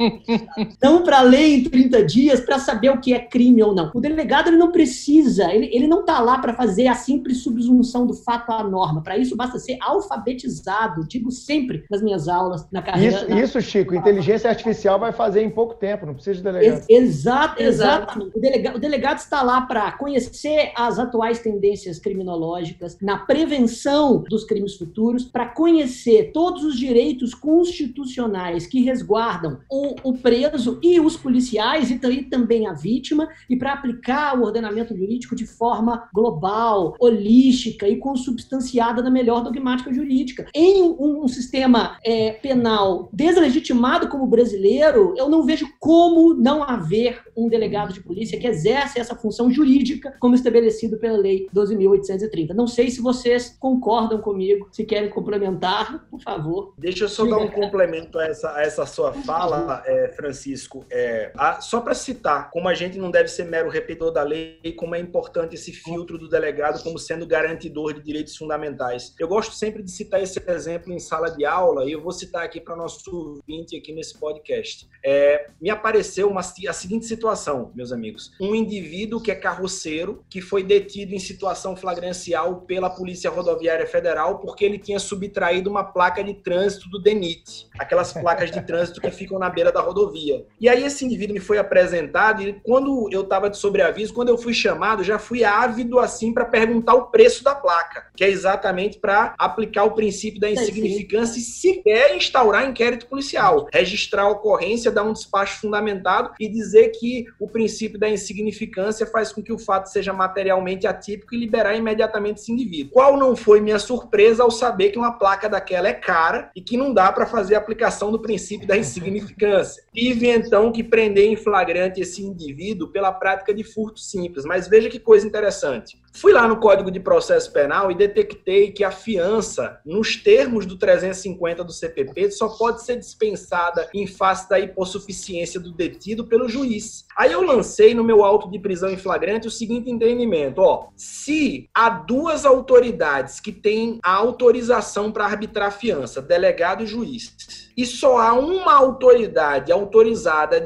não para ler em 30 dias, para saber o que é crime ou não. O delegado ele não precisa, ele, ele não está lá para fazer a simples subsunção do fato à norma. Para isso, basta ser alfabetizado. Digo sempre nas minhas aulas, na carreira. Isso, na... isso Chico, inteligência artificial vai fazer em pouco tempo, não precisa de delegado. Exato, exatamente. O delegado, o delegado está lá para conhecer as atuais tendências criminológicas, na prevenção dos crimes futuros, para conhecer todos os direitos constitucionais que resguardam o, o preso e os policiais, e, e também a vítima, e para aplicar o ordenamento jurídico de forma global, holística e consubstanciada na melhor dogmática jurídica. Em um, um sistema é, penal deslegitimado como o brasileiro, eu não vejo como não haver um delegado de polícia que exerce essa função jurídica como estabelecido pela Lei 12.830. Não sei se vocês concordam concordam comigo. Se querem complementar, por favor. Deixa eu só dar um complemento a essa, a essa sua fala, é, Francisco. É, a, só para citar, como a gente não deve ser mero repetidor da lei, como é importante esse filtro do delegado como sendo garantidor de direitos fundamentais. Eu gosto sempre de citar esse exemplo em sala de aula e eu vou citar aqui para nosso ouvinte aqui nesse podcast. É, me apareceu uma, a seguinte situação, meus amigos. Um indivíduo que é carroceiro, que foi detido em situação flagrancial pela Polícia Rodoviária Federal porque ele tinha subtraído uma placa de trânsito do DENIT, aquelas placas de trânsito que ficam na beira da rodovia. E aí esse indivíduo me foi apresentado e quando eu estava de sobreaviso, quando eu fui chamado, já fui ávido assim para perguntar o preço da placa, que é exatamente para aplicar o princípio da insignificância e sequer instaurar inquérito policial, registrar a ocorrência, dar um despacho fundamentado e dizer que o princípio da insignificância faz com que o fato seja materialmente atípico e liberar imediatamente esse indivíduo. Qual não foi minha surpresa ao saber que uma placa daquela é cara e que não dá para fazer a aplicação do princípio da insignificância. Tive então que prender em flagrante esse indivíduo pela prática de furto simples. Mas veja que coisa interessante. Fui lá no Código de Processo Penal e detectei que a fiança, nos termos do 350 do CPP, só pode ser dispensada em face da hipossuficiência do detido pelo juiz. Aí eu lancei no meu auto de prisão em flagrante o seguinte entendimento: ó, se há duas autoridades que têm a autorização para arbitrar a fiança, delegado e juiz, e só há uma autoridade autorizada a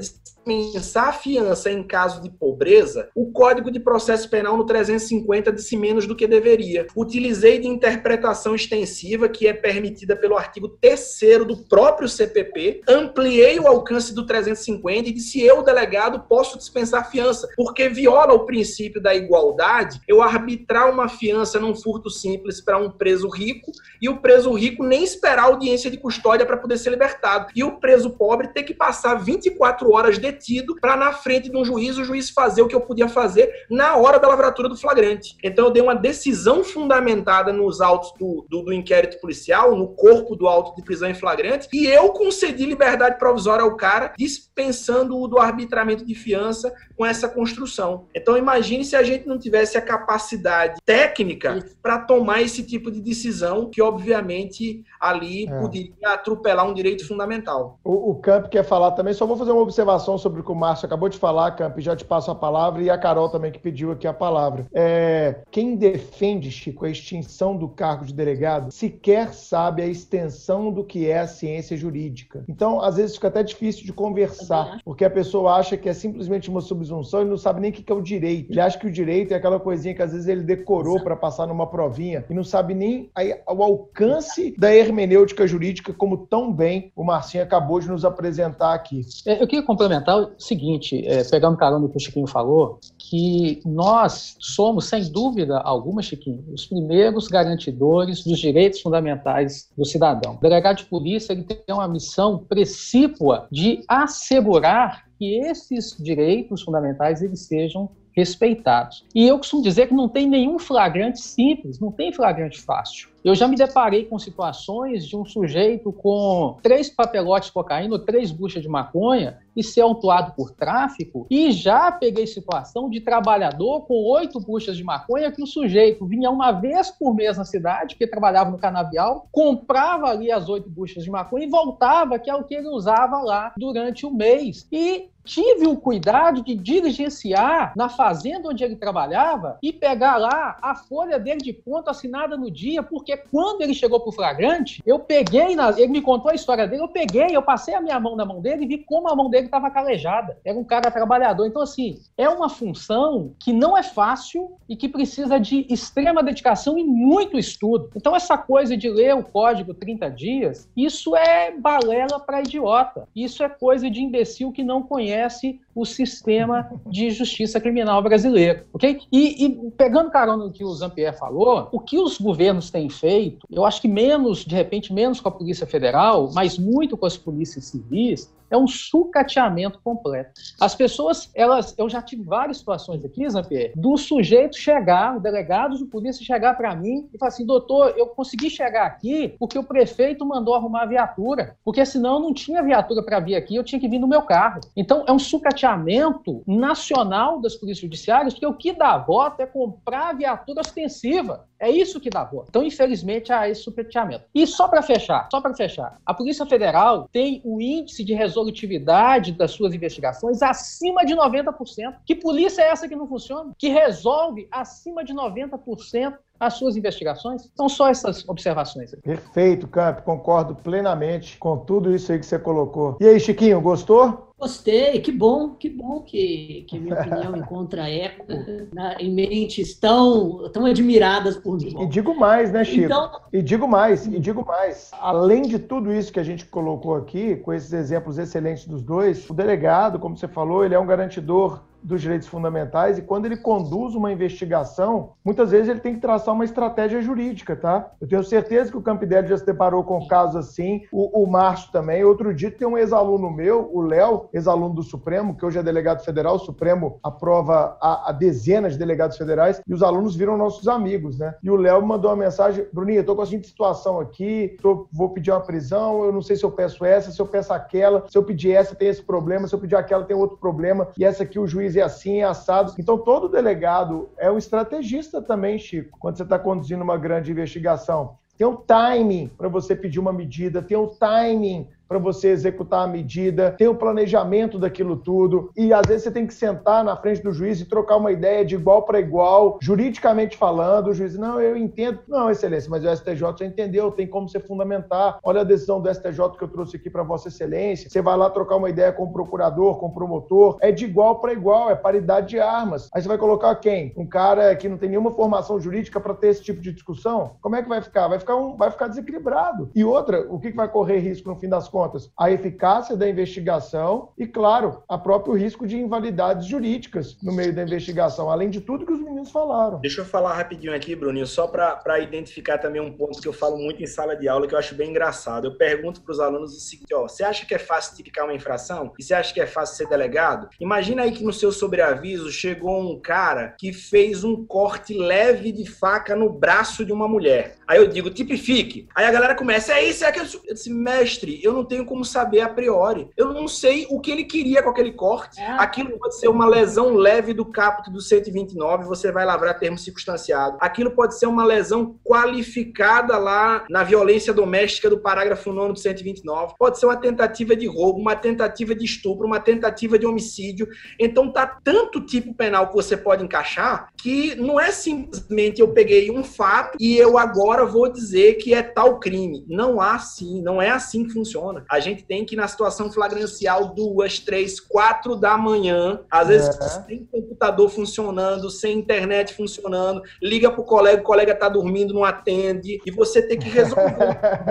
a fiança em caso de pobreza, o Código de Processo Penal no 350 disse menos do que deveria. Utilizei de interpretação extensiva, que é permitida pelo artigo 3 do próprio CPP, ampliei o alcance do 350 e disse eu, delegado, posso dispensar fiança, porque viola o princípio da igualdade eu arbitrar uma fiança num furto simples para um preso rico e o preso rico nem esperar audiência de custódia para poder ser libertado. E o preso pobre ter que passar 24 horas de comprometido para na frente de um juiz o juiz fazer o que eu podia fazer na hora da lavratura do flagrante. Então eu dei uma decisão fundamentada nos autos do, do, do inquérito policial, no corpo do auto de prisão em flagrante, e eu concedi liberdade provisória ao cara, dispensando o do arbitramento de fiança com essa construção. Então imagine se a gente não tivesse a capacidade técnica para tomar esse tipo de decisão, que obviamente ali é. poderia atropelar um direito fundamental. O, o Camp quer falar também, só vou fazer uma observação sobre o que o Márcio acabou de falar, Camp, já te passo a palavra, e a Carol também que pediu aqui a palavra. É, quem defende, Chico, a extinção do cargo de delegado, sequer sabe a extensão do que é a ciência jurídica. Então, às vezes fica até difícil de conversar, porque a pessoa acha que é simplesmente uma subsunção e não sabe nem o que é o direito. Ele acha que o direito é aquela coisinha que às vezes ele decorou para passar numa provinha e não sabe nem o alcance da hermenêutica jurídica, como tão bem o Marcinho acabou de nos apresentar aqui. É, eu queria complementar o seguinte, é, pegando carona que o Chiquinho falou, que nós somos, sem dúvida alguma, Chiquinho, os primeiros garantidores dos direitos fundamentais do cidadão. O delegado de polícia ele tem uma missão precípua de assegurar que esses direitos fundamentais eles sejam respeitados. E eu costumo dizer que não tem nenhum flagrante simples, não tem flagrante fácil. Eu já me deparei com situações de um sujeito com três papelotes de cocaína, três buchas de maconha e ser autuado por tráfico. E já peguei situação de trabalhador com oito buchas de maconha que o sujeito vinha uma vez por mês na cidade, porque trabalhava no canavial, comprava ali as oito buchas de maconha e voltava, que é o que ele usava lá durante o mês. E tive o cuidado de diligenciar na fazenda onde ele trabalhava e pegar lá a folha dele de ponto assinada no dia, porque quando ele chegou pro flagrante, eu peguei, na, ele me contou a história dele, eu peguei, eu passei a minha mão na mão dele e vi como a mão dele estava calejada. Era um cara trabalhador. Então, assim, é uma função que não é fácil e que precisa de extrema dedicação e muito estudo. Então, essa coisa de ler o código 30 dias, isso é balela para idiota. Isso é coisa de imbecil que não conhece conhece o sistema de justiça criminal brasileiro, ok? E, e pegando carona no que o Zampier falou, o que os governos têm feito, eu acho que menos, de repente, menos com a Polícia Federal, mas muito com as polícias civis, é um sucateamento completo. As pessoas, elas, eu já tive várias situações aqui, Zampier, do sujeito chegar, o delegado de polícia chegar para mim e falar assim, doutor, eu consegui chegar aqui porque o prefeito mandou arrumar a viatura, porque senão não tinha viatura para vir aqui, eu tinha que vir no meu carro. Então, é um sucateamento nacional das polícias judiciárias, porque o que dá voto é comprar viatura ostensiva. É isso que dá voto. Então, infelizmente, há esse sucateamento. E só para fechar, só para fechar, a Polícia Federal tem o índice de resolutividade das suas investigações acima de 90%. Que polícia é essa que não funciona? Que resolve acima de 90% as suas investigações? São só essas observações. Perfeito, Camp. Concordo plenamente com tudo isso aí que você colocou. E aí, Chiquinho, gostou? Gostei, que bom, que bom que, que minha opinião encontra eco na, em mentes tão, tão admiradas por mim. E digo mais, né, Chico? Então... E digo mais, e digo mais. Além de tudo isso que a gente colocou aqui, com esses exemplos excelentes dos dois, o delegado, como você falou, ele é um garantidor dos direitos fundamentais e quando ele conduz uma investigação, muitas vezes ele tem que traçar uma estratégia jurídica, tá? Eu tenho certeza que o Campidelli já se deparou com casos assim, o, o Márcio também. Outro dia tem um ex-aluno meu, o Léo, ex-aluno do Supremo, que hoje é delegado federal, o Supremo aprova a, a, dezenas de delegados federais e os alunos viram nossos amigos, né? E o Léo mandou uma mensagem, Bruninho, eu tô com a seguinte situação aqui, tô, vou pedir uma prisão, eu não sei se eu peço essa, se eu peço aquela, se eu pedir essa tem esse problema, se eu pedir aquela tem outro problema, e essa aqui o juiz é assim, é assado. Então, todo delegado é um estrategista também, Chico, quando você está conduzindo uma grande investigação. Tem um timing para você pedir uma medida, tem um timing para você executar a medida, ter o planejamento daquilo tudo. E às vezes você tem que sentar na frente do juiz e trocar uma ideia de igual para igual, juridicamente falando. O juiz, não, eu entendo. Não, excelência, mas o STJ já entendeu, tem como você fundamentar. Olha a decisão do STJ que eu trouxe aqui para Vossa Excelência. Você vai lá trocar uma ideia com o procurador, com o promotor. É de igual para igual, é paridade de armas. Aí você vai colocar quem? Um cara que não tem nenhuma formação jurídica para ter esse tipo de discussão? Como é que vai ficar? Vai ficar, um, vai ficar desequilibrado. E outra, o que vai correr risco no fim das contas? Contas, a eficácia da investigação e, claro, a próprio risco de invalidades jurídicas no meio da investigação, além de tudo que os meninos falaram. Deixa eu falar rapidinho aqui, Bruninho, só para identificar também um ponto que eu falo muito em sala de aula que eu acho bem engraçado. Eu pergunto para os alunos o seguinte: ó, você acha que é fácil tipificar uma infração? E você acha que é fácil ser delegado? Imagina aí que no seu sobreaviso chegou um cara que fez um corte leve de faca no braço de uma mulher. Aí eu digo, tipifique. Aí a galera começa, é isso, é aquilo. Eu disse, mestre, eu não tenho como saber a priori. Eu não sei o que ele queria com aquele corte. É. Aquilo pode ser uma lesão leve do caput do 129, você vai lavrar termo circunstanciado. Aquilo pode ser uma lesão qualificada lá na violência doméstica do parágrafo 9 do 129. Pode ser uma tentativa de roubo, uma tentativa de estupro, uma tentativa de homicídio. Então tá tanto tipo penal que você pode encaixar que não é simplesmente eu peguei um fato e eu agora vou dizer que é tal crime. Não há assim, não é assim que funciona. A gente tem que, na situação flagrancial, duas, três, quatro da manhã, às vezes é. sem computador funcionando, sem internet funcionando, liga pro colega, o colega tá dormindo, não atende, e você tem que resolver.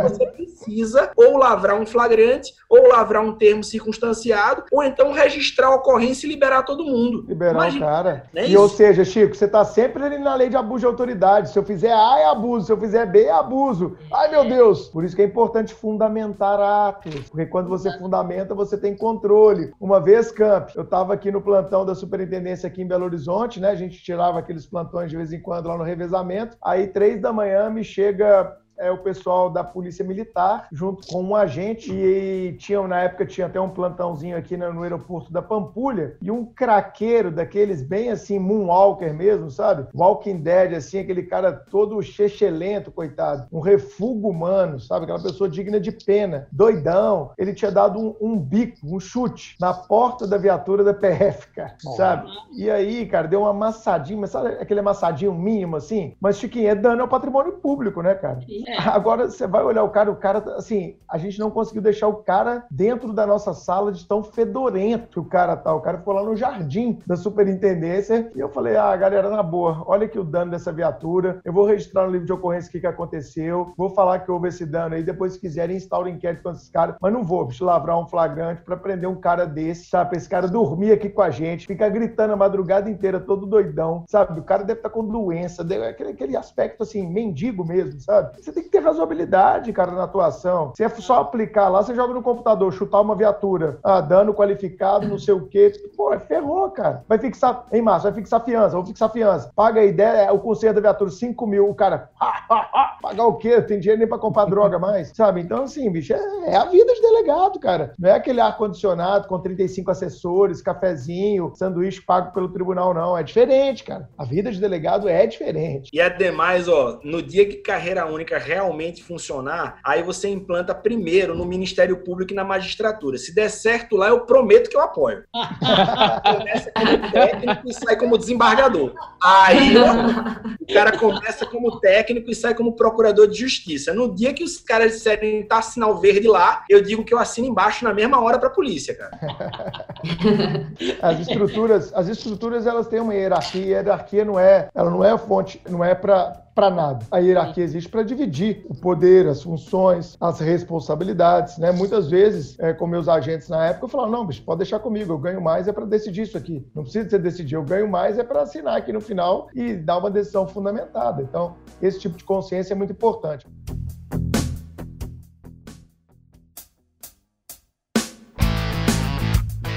você precisa ou lavrar um flagrante, ou lavrar um termo circunstanciado, ou então registrar a ocorrência e liberar todo mundo. Liberar Imagina, o cara. É e ou seja, Chico, você tá sempre ali na lei de abuso de autoridade. Se eu fizer A é abuso, se eu fizer B é abuso. Ai, meu Deus! Por isso que é importante fundamentar Porque quando você fundamenta, você tem controle. Uma vez, Camp, eu estava aqui no plantão da superintendência aqui em Belo Horizonte, né? A gente tirava aqueles plantões de vez em quando lá no revezamento. Aí, três da manhã, me chega é o pessoal da Polícia Militar, junto com um agente, e tinha, na época tinha até um plantãozinho aqui no, no aeroporto da Pampulha, e um craqueiro daqueles bem assim, Moonwalker mesmo, sabe? Walking Dead, assim, aquele cara todo chechelento, coitado. Um refúgio humano, sabe? Aquela pessoa digna de pena, doidão. Ele tinha dado um, um bico, um chute, na porta da viatura da PF, cara, sabe? E aí, cara, deu uma amassadinha, mas sabe aquele amassadinho mínimo, assim? Mas, Chiquinho, é dano ao patrimônio público, né, cara? É. Agora você vai olhar o cara, o cara, assim, a gente não conseguiu deixar o cara dentro da nossa sala de tão fedorento que o cara tá. O cara ficou lá no jardim da superintendência e eu falei, ah, galera, na boa, olha aqui o dano dessa viatura, eu vou registrar no livro de ocorrência o que, que aconteceu, vou falar que houve esse dano aí, depois se quiserem instaura inquérito com esses caras, mas não vou, bicho, lavrar um flagrante para prender um cara desse, sabe? Pra esse cara dormir aqui com a gente, ficar gritando a madrugada inteira, todo doidão, sabe? O cara deve estar tá com doença, aquele, aquele aspecto assim, mendigo mesmo, sabe? Você tem que ter razoabilidade, cara, na atuação. Se é só aplicar lá, você joga no computador, chutar uma viatura, ah, dano qualificado, não sei o quê. Pô, é ferrou, cara. Vai fixar, em março, vai fixar fiança, vou fixar fiança. Paga a ideia, é, o conselho da viatura, 5 mil, o cara, ah, ah, ah, pagar o quê? Tem dinheiro nem pra comprar droga mais, sabe? Então, assim, bicho, é, é a vida de delegado, cara. Não é aquele ar-condicionado com 35 assessores, cafezinho, sanduíche pago pelo tribunal, não. É diferente, cara. A vida de delegado é diferente. E ademais, ó, no dia que carreira única realmente funcionar, aí você implanta primeiro no Ministério Público e na magistratura. Se der certo lá, eu prometo que eu apoio. começa como técnico e sai como desembargador. Aí o cara começa como técnico e sai como procurador de justiça. No dia que os caras disserem tá sinal verde lá, eu digo que eu assino embaixo na mesma hora para a polícia, cara. As estruturas, as estruturas elas têm uma hierarquia, a hierarquia não é, ela não é fonte, não é para para nada. A hierarquia existe para dividir o poder, as funções, as responsabilidades, né? Muitas vezes, é, com meus agentes na época, eu falava, não, bicho, pode deixar comigo, eu ganho mais é para decidir isso aqui. Não precisa você decidir, eu ganho mais é para assinar aqui no final e dar uma decisão fundamentada. Então, esse tipo de consciência é muito importante.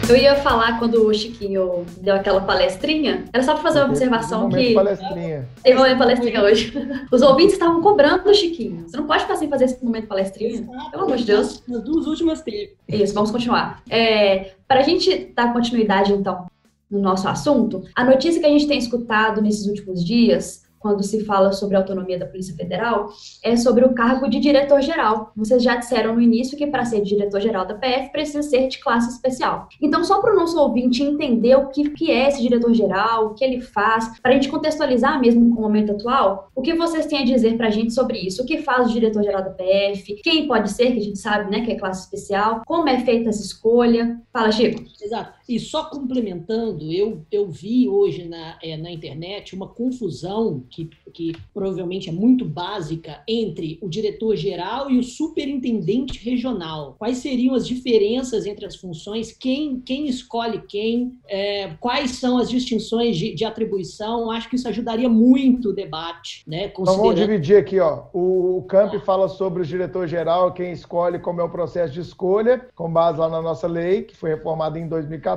Eu ia falar quando o Chiquinho deu aquela palestrinha, era só para fazer uma observação que. palestrinha. Teve uma palestrinha hoje. Os ouvintes estavam cobrando o Chiquinho. Você não pode ficar sem fazer esse momento palestrinha? Pelo amor de Deus. Nas duas últimas teve. Isso, vamos continuar. É, para a gente dar continuidade, então, no nosso assunto, a notícia que a gente tem escutado nesses últimos dias quando se fala sobre a autonomia da Polícia Federal, é sobre o cargo de diretor-geral. Vocês já disseram no início que para ser diretor-geral da PF precisa ser de classe especial. Então, só para o nosso ouvinte entender o que, que é esse diretor-geral, o que ele faz, para a gente contextualizar mesmo com o momento atual, o que vocês têm a dizer para a gente sobre isso? O que faz o diretor-geral da PF? Quem pode ser, que a gente sabe né, que é classe especial? Como é feita essa escolha? Fala, Chico. Exato. E só complementando, eu, eu vi hoje na, é, na internet uma confusão que, que provavelmente é muito básica entre o diretor-geral e o superintendente regional. Quais seriam as diferenças entre as funções? Quem, quem escolhe quem? É, quais são as distinções de, de, atribuição? Acho que isso ajudaria muito o debate. Né, considerando... Então vamos dividir aqui. Ó. O, o Camp ah. fala sobre o diretor-geral, quem escolhe como é o processo de escolha, com base lá na nossa lei, que foi reformada em 2014,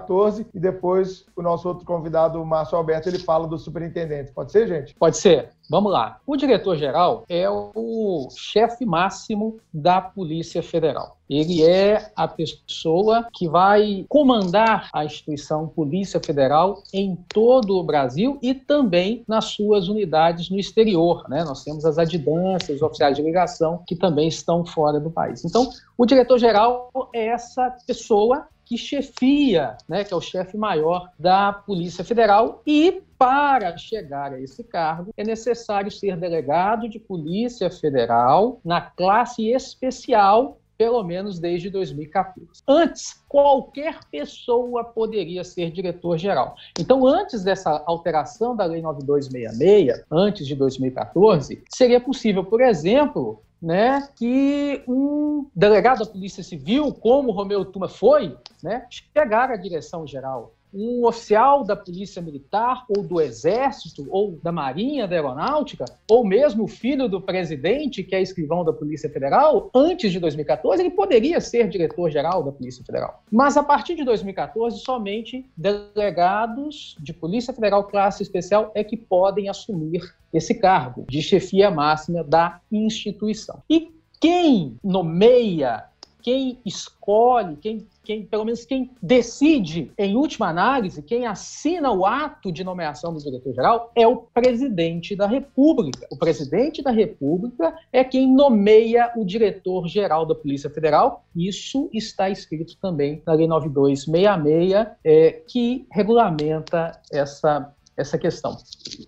e depois o nosso outro convidado, o Márcio Alberto, ele fala do superintendente. Pode ser, gente? Pode ser. Vamos lá. O diretor-geral é o chefe máximo da Polícia Federal. Ele é a pessoa que vai comandar a instituição Polícia Federal em todo o Brasil e também nas suas unidades no exterior. Né? Nós temos as adidâncias, os oficiais de ligação, que também estão fora do país. Então, o diretor-geral é essa pessoa que chefia, né, que é o chefe maior da Polícia Federal, e para chegar a esse cargo é necessário ser delegado de Polícia Federal na classe especial pelo menos desde 2014. Antes, qualquer pessoa poderia ser diretor-geral. Então, antes dessa alteração da Lei 9266, antes de 2014, seria possível, por exemplo, né, que um delegado da Polícia Civil, como Romeu Tuma foi, né, chegar à direção geral um oficial da Polícia Militar, ou do Exército, ou da Marinha, da Aeronáutica, ou mesmo o filho do presidente, que é escrivão da Polícia Federal, antes de 2014, ele poderia ser diretor-geral da Polícia Federal. Mas a partir de 2014, somente delegados de Polícia Federal classe especial é que podem assumir esse cargo de chefia máxima da instituição. E quem nomeia, quem escolhe, quem quem, pelo menos quem decide, em última análise, quem assina o ato de nomeação do diretor-geral é o presidente da República. O presidente da República é quem nomeia o diretor-geral da Polícia Federal. Isso está escrito também na Lei 9266, é, que regulamenta essa essa questão.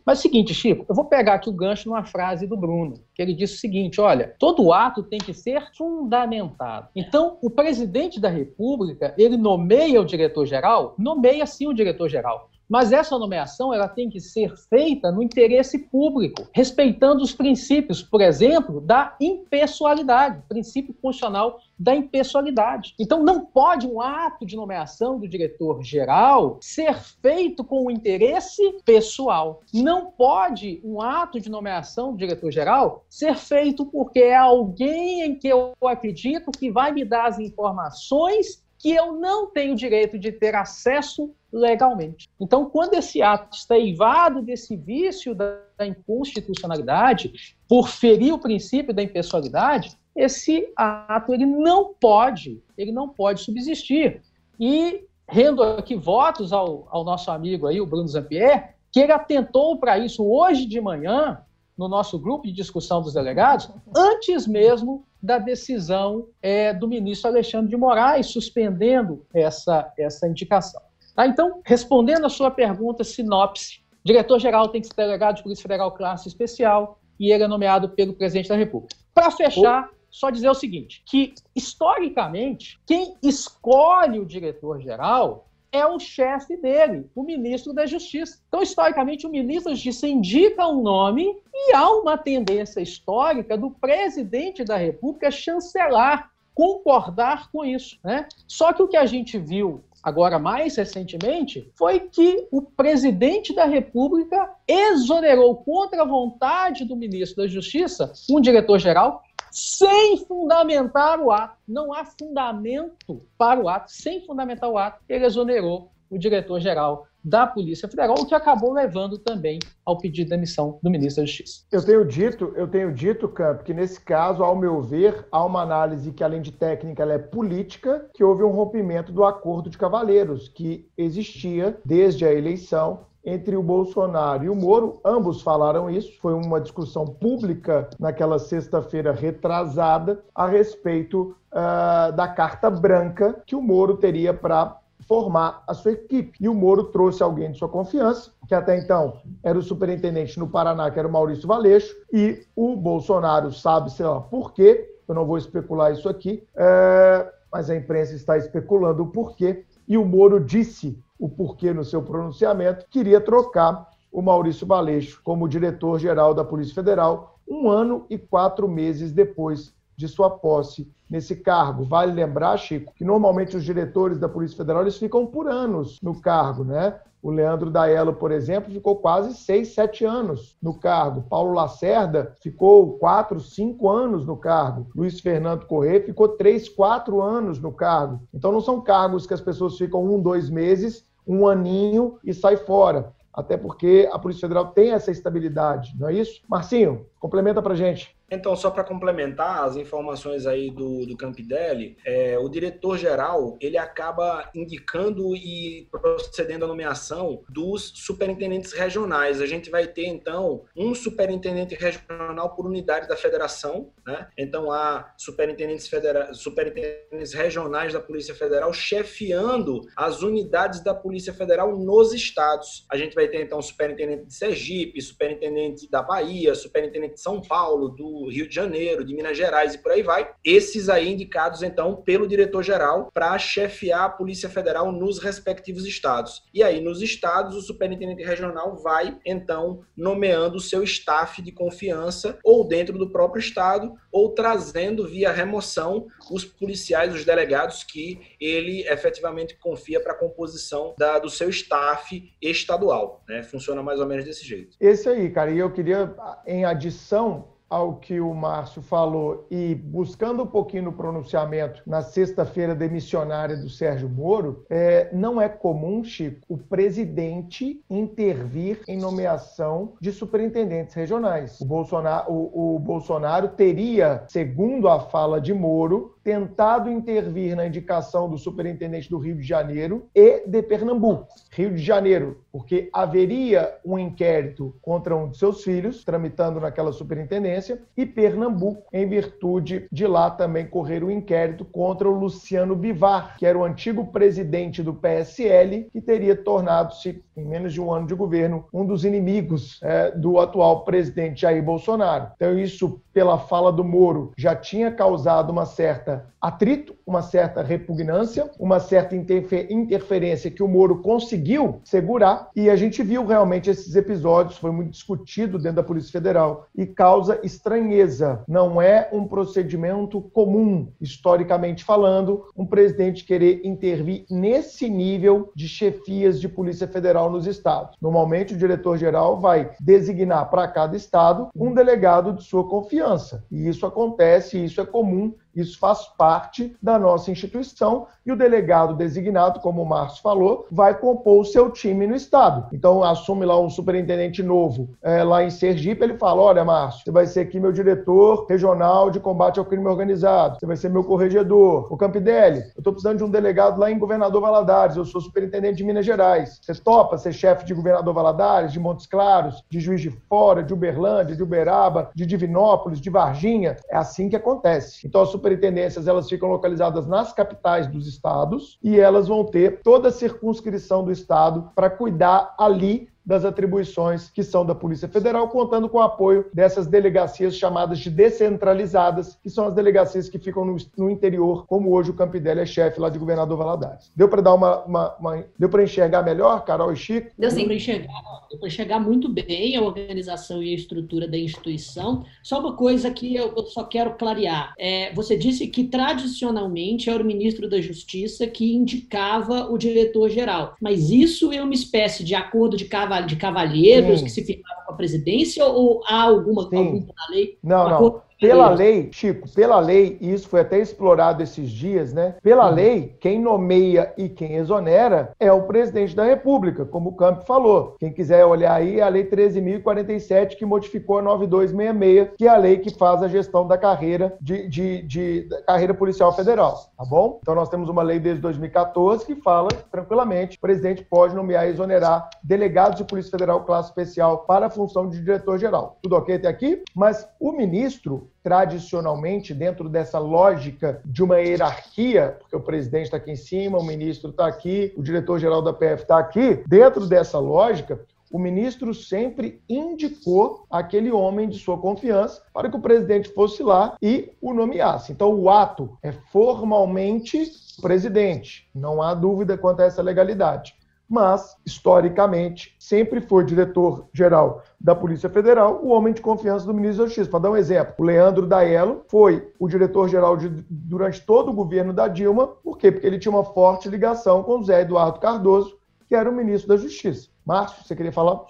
Mas é o seguinte, Chico, eu vou pegar aqui o gancho numa frase do Bruno, que ele disse o seguinte: olha, todo ato tem que ser fundamentado. Então, o presidente da República, ele nomeia o diretor-geral, nomeia sim o diretor-geral. Mas essa nomeação ela tem que ser feita no interesse público, respeitando os princípios, por exemplo, da impessoalidade, princípio constitucional da impessoalidade. Então, não pode um ato de nomeação do diretor-geral ser feito com o interesse pessoal. Não pode um ato de nomeação do diretor-geral ser feito porque é alguém em que eu acredito que vai me dar as informações que eu não tenho direito de ter acesso legalmente. Então, quando esse ato está eivado desse vício da inconstitucionalidade, por ferir o princípio da impessoalidade, esse ato ele não pode, ele não pode subsistir. E rendo aqui votos ao, ao nosso amigo aí, o Bruno Zampier, que ele atentou para isso hoje de manhã, no nosso grupo de discussão dos delegados, antes mesmo da decisão é, do ministro Alexandre de Moraes suspendendo essa, essa indicação. Tá? Então, respondendo a sua pergunta, sinopse, diretor-geral tem que ser delegado de Polícia Federal classe especial e ele é nomeado pelo presidente da República. Para fechar, só dizer o seguinte, que historicamente, quem escolhe o diretor-geral é o chefe dele, o ministro da Justiça. Então, historicamente, o ministro da Justiça indica um nome e há uma tendência histórica do presidente da República chancelar, concordar com isso. Né? Só que o que a gente viu agora mais recentemente foi que o presidente da República exonerou contra a vontade do ministro da Justiça um diretor-geral sem fundamentar o ato. Não há fundamento para o ato. Sem fundamentar o ato, ele exonerou o diretor-geral da Polícia Federal, o que acabou levando também ao pedido de demissão do ministro da Justiça. Eu tenho dito, eu tenho dito, Camp, que nesse caso, ao meu ver, há uma análise que além de técnica, ela é política, que houve um rompimento do acordo de cavalheiros que existia desde a eleição entre o Bolsonaro e o Moro, ambos falaram isso. Foi uma discussão pública naquela sexta-feira retrasada a respeito uh, da carta branca que o Moro teria para formar a sua equipe. E o Moro trouxe alguém de sua confiança, que até então era o superintendente no Paraná, que era o Maurício Valeixo, e o Bolsonaro sabe, sei lá, por quê, eu não vou especular isso aqui, é, mas a imprensa está especulando o porquê, e o Moro disse o porquê no seu pronunciamento, queria trocar o Maurício Baleixo como diretor-geral da Polícia Federal um ano e quatro meses depois de sua posse nesse cargo. Vale lembrar, Chico, que normalmente os diretores da Polícia Federal eles ficam por anos no cargo, né? O Leandro Daello, por exemplo, ficou quase seis, sete anos no cargo. Paulo Lacerda ficou quatro, cinco anos no cargo. Luiz Fernando Corrêa ficou três, quatro anos no cargo. Então não são cargos que as pessoas ficam um, dois meses, um aninho e sai fora. Até porque a Polícia Federal tem essa estabilidade, não é isso? Marcinho, complementa pra gente. Então, só para complementar as informações aí do, do Campidelli, é, o diretor-geral ele acaba indicando e procedendo à nomeação dos superintendentes regionais. A gente vai ter, então, um superintendente regional por unidade da federação, né? Então, há superintendentes, federa superintendentes regionais da Polícia Federal chefiando as unidades da Polícia Federal nos estados. A gente vai ter, então, superintendente de Sergipe, superintendente da Bahia, superintendente de São Paulo, do Rio de Janeiro, de Minas Gerais e por aí vai. Esses aí indicados, então, pelo diretor-geral para chefiar a Polícia Federal nos respectivos estados. E aí, nos estados, o superintendente regional vai, então, nomeando o seu staff de confiança, ou dentro do próprio estado, ou trazendo via remoção os policiais, os delegados que ele efetivamente confia para a composição da, do seu staff estadual. Né? Funciona mais ou menos desse jeito. Esse aí, cara, e eu queria, em adição, ao que o Márcio falou e buscando um pouquinho no pronunciamento na sexta-feira demissionária do Sérgio Moro, é, não é comum, Chico, o presidente intervir em nomeação de superintendentes regionais. O Bolsonaro, o, o Bolsonaro teria, segundo a fala de Moro, tentado intervir na indicação do superintendente do Rio de Janeiro e de Pernambuco. Rio de Janeiro, porque haveria um inquérito contra um de seus filhos, tramitando naquela superintendência, e Pernambuco, em virtude de lá também correr o um inquérito contra o Luciano Bivar, que era o antigo presidente do PSL, que teria tornado-se, em menos de um ano de governo, um dos inimigos é, do atual presidente Jair Bolsonaro. Então, isso, pela fala do Moro, já tinha causado uma certa atrito, uma certa repugnância, uma certa interferência que o Moro conseguiu segurar, e a gente viu realmente esses episódios, foi muito discutido dentro da Polícia Federal, e causa estranheza. Não é um procedimento comum, historicamente falando, um presidente querer intervir nesse nível de chefias de Polícia Federal nos estados. Normalmente, o diretor-geral vai designar para cada estado um delegado de sua confiança, e isso acontece, isso é comum isso faz parte da nossa instituição e o delegado designado, como o Márcio falou, vai compor o seu time no Estado. Então, assume lá um superintendente novo é, lá em Sergipe, ele fala: Olha, Márcio, você vai ser aqui meu diretor regional de combate ao crime organizado, você vai ser meu corregedor. O Campidelli, eu estou precisando de um delegado lá em Governador Valadares, eu sou superintendente de Minas Gerais. Você topa ser chefe de Governador Valadares, de Montes Claros, de Juiz de Fora, de Uberlândia, de Uberaba, de Divinópolis, de Varginha? É assim que acontece. Então, a superintendências elas ficam localizadas nas capitais dos estados e elas vão ter toda a circunscrição do estado para cuidar ali das atribuições que são da Polícia Federal, contando com o apoio dessas delegacias chamadas de descentralizadas, que são as delegacias que ficam no, no interior, como hoje o Campidelli é chefe lá de Governador Valadares. Deu para dar uma, uma, uma deu para enxergar melhor, Carol e Chico? Deu sim. para enxergar, deu para enxergar muito bem a organização e a estrutura da instituição. Só uma coisa que eu, só quero clarear. É, você disse que tradicionalmente era o ministro da Justiça que indicava o diretor-geral, mas isso é uma espécie de acordo de cava de cavalheiros Sim. que se firmavam com a presidência ou há alguma, alguma lei? Não, não. Pela lei, Chico, pela lei, e isso foi até explorado esses dias, né? Pela uhum. lei, quem nomeia e quem exonera é o presidente da República, como o Campo falou. Quem quiser olhar aí, é a lei 13.047, que modificou a 9266, que é a lei que faz a gestão da carreira de, de, de carreira policial federal, tá bom? Então nós temos uma lei desde 2014 que fala tranquilamente: o presidente pode nomear e exonerar delegados de Polícia Federal classe especial para a função de diretor-geral. Tudo ok até aqui? Mas o ministro tradicionalmente, dentro dessa lógica de uma hierarquia, porque o presidente está aqui em cima, o ministro está aqui, o diretor-geral da PF está aqui, dentro dessa lógica, o ministro sempre indicou aquele homem de sua confiança para que o presidente fosse lá e o nomeasse. Então, o ato é formalmente presidente. Não há dúvida quanto a essa legalidade mas, historicamente, sempre foi diretor-geral da Polícia Federal o homem de confiança do ministro da Justiça. Para dar um exemplo, o Leandro Daello foi o diretor-geral durante todo o governo da Dilma. Por quê? Porque ele tinha uma forte ligação com Zé Eduardo Cardoso, que era o ministro da Justiça. Márcio, você queria falar?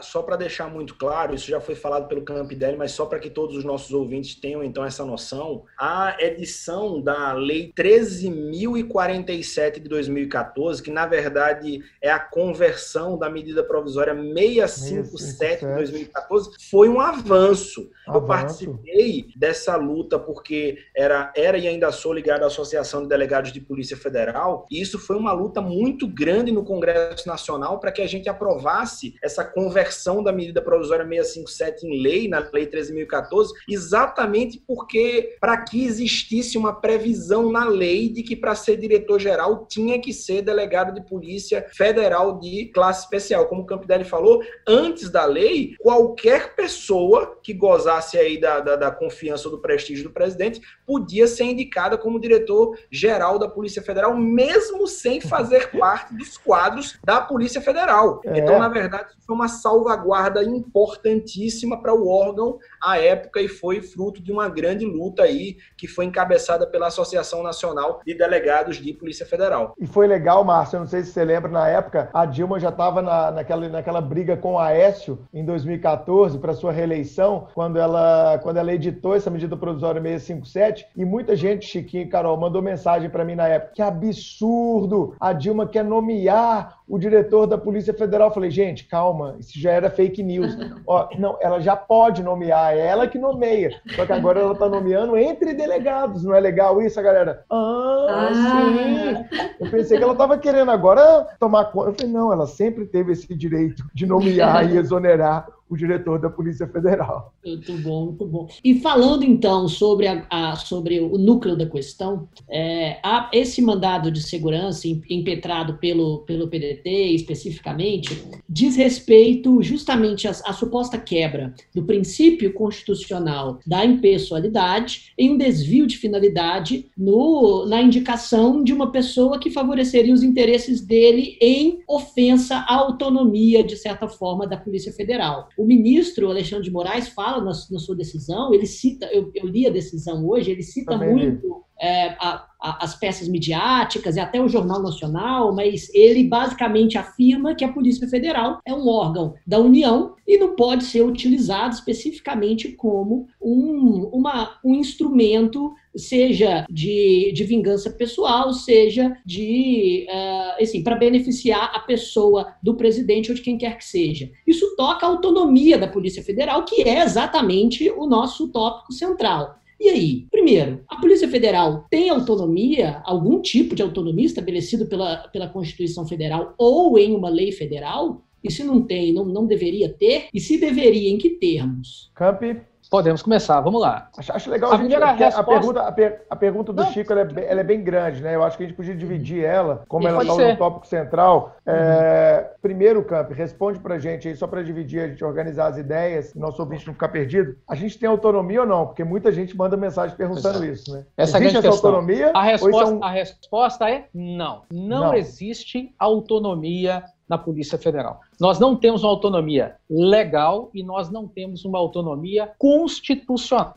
Só para deixar muito claro, isso já foi falado pelo Campidelli, mas só para que todos os nossos ouvintes tenham então essa noção, a edição da Lei 13.047 de 2014, que na verdade é a conversão da medida provisória 657 de 2014, foi um avanço. avanço. Eu participei dessa luta porque era, era e ainda sou ligado à Associação de Delegados de Polícia Federal, e isso foi uma luta muito grande no Congresso Nacional para que a gente aprovasse essa conversão da medida provisória 657 em lei, na Lei 13.014, exatamente porque para que existisse uma previsão na lei de que para ser diretor-geral tinha que ser delegado de polícia federal de classe especial. Como o Campidelli falou, antes da lei, qualquer pessoa que gozasse aí da, da, da confiança ou do prestígio do presidente podia ser indicada como diretor-geral da Polícia Federal, mesmo sem fazer parte dos quadros da Polícia Federal. É. Então, na verdade, foi uma salvaguarda importantíssima para o órgão à época e foi fruto de uma grande luta aí que foi encabeçada pela Associação Nacional de Delegados de Polícia Federal. E foi legal, Márcio, eu não sei se você lembra, na época a Dilma já estava na, naquela, naquela briga com o Aécio em 2014 para sua reeleição, quando ela, quando ela editou essa medida provisória 657 e muita gente, Chiquinho e Carol, mandou mensagem para mim na época, que absurdo, a Dilma quer nomear o diretor da Polícia Federal. Falei, gente, calma, isso já era fake news. Ó, não, ela já pode nomear, é ela que nomeia. Só que agora ela está nomeando entre delegados. Não é legal isso, galera? Ah, ah. sim. Eu pensei que ela estava querendo agora tomar conta. Eu falei, não, ela sempre teve esse direito de nomear e exonerar o diretor da Polícia Federal. Muito bom, muito bom. E falando então sobre, a, a sobre o núcleo da questão, é, a, esse mandado de segurança impetrado pelo, pelo PDT especificamente diz respeito justamente à, à suposta quebra do princípio constitucional da impessoalidade em um desvio de finalidade no, na indicação de uma pessoa que favoreceria os interesses dele em ofensa à autonomia, de certa forma, da Polícia Federal. O ministro Alexandre de Moraes fala na, na sua decisão, ele cita, eu, eu, li a decisão hoje, ele cita Também muito é, a, a, as peças midiáticas e até o Jornal Nacional, mas ele basicamente afirma que a Polícia Federal é um órgão da União e não pode ser utilizado especificamente como um, uma, um instrumento, seja de, de vingança pessoal, seja de, uh, assim, para beneficiar a pessoa do presidente ou de quem quer que seja. Isso toca a autonomia da Polícia Federal, que é exatamente o nosso tópico central. E aí, primeiro, a Polícia Federal tem autonomia, algum tipo de autonomia estabelecido pela, pela Constituição Federal ou em uma lei federal? E se não tem, não, não deveria ter? E se deveria, em que termos? Campi. Podemos começar, vamos lá. Acho, acho legal a, gente, a, resposta... a, pergunta, a, per, a pergunta do Não. Chico ela é, bem, ela é, bem grande, né? Eu acho que a gente podia dividir ela, como e ela está no tópico central. Uhum. É, primeiro, Camp, responde para gente aí, só para dividir, a gente organizar as ideias, nosso ouvinte não ficar perdido. A gente tem autonomia ou não? Porque muita gente manda mensagem perguntando exato. isso, né? Essa existe essa questão. autonomia? A resposta, são... a resposta é não. não. Não existe autonomia na Polícia Federal. Nós não temos uma autonomia legal e nós não temos uma autonomia constitucional.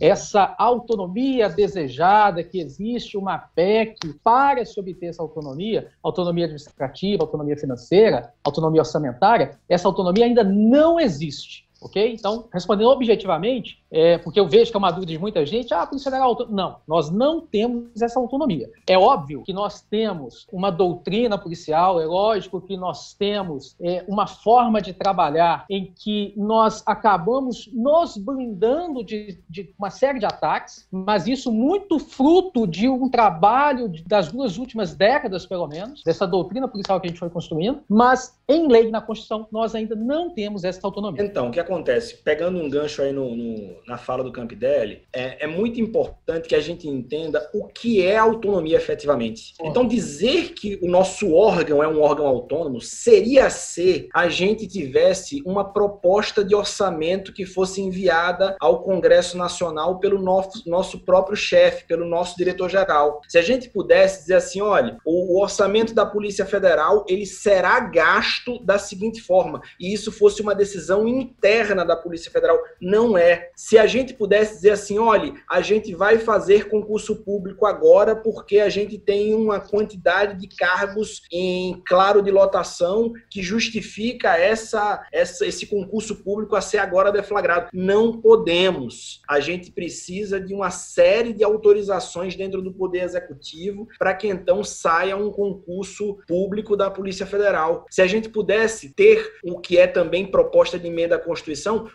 Essa autonomia desejada, que existe uma PEC para se obter essa autonomia, autonomia administrativa, autonomia financeira, autonomia orçamentária, essa autonomia ainda não existe. Ok? Então, respondendo objetivamente, é, porque eu vejo que é uma dúvida de muita gente, ah, Polícia Federal Não, nós não temos essa autonomia. É óbvio que nós temos uma doutrina policial, é lógico que nós temos é, uma forma de trabalhar em que nós acabamos nos blindando de, de uma série de ataques, mas isso muito fruto de um trabalho das duas últimas décadas, pelo menos, dessa doutrina policial que a gente foi construindo, mas em lei, na Constituição, nós ainda não temos essa autonomia. Então, o que acontece? Pegando um gancho aí no, no, na fala do Campidelli, é, é, muito importante que a gente entenda o que é autonomia efetivamente. Então, dizer que o nosso órgão é um órgão autônomo seria ser a gente tivesse uma proposta de orçamento que fosse enviada ao Congresso Nacional pelo nosso, nosso próprio chefe, pelo nosso diretor-geral. Se a gente pudesse dizer assim, olha, o, o orçamento da Polícia Federal ele será gasto da seguinte forma, e isso fosse uma decisão interna da Polícia Federal. Não é. Se a gente pudesse dizer assim, olha, a gente vai fazer concurso público agora porque a gente tem uma quantidade de cargos em claro de lotação que justifica essa, essa esse concurso público a ser agora deflagrado. Não podemos. A gente precisa de uma série de autorizações dentro do Poder Executivo para que então saia um concurso público da Polícia Federal. Se a gente pudesse ter o que é também proposta de emenda à Constituição,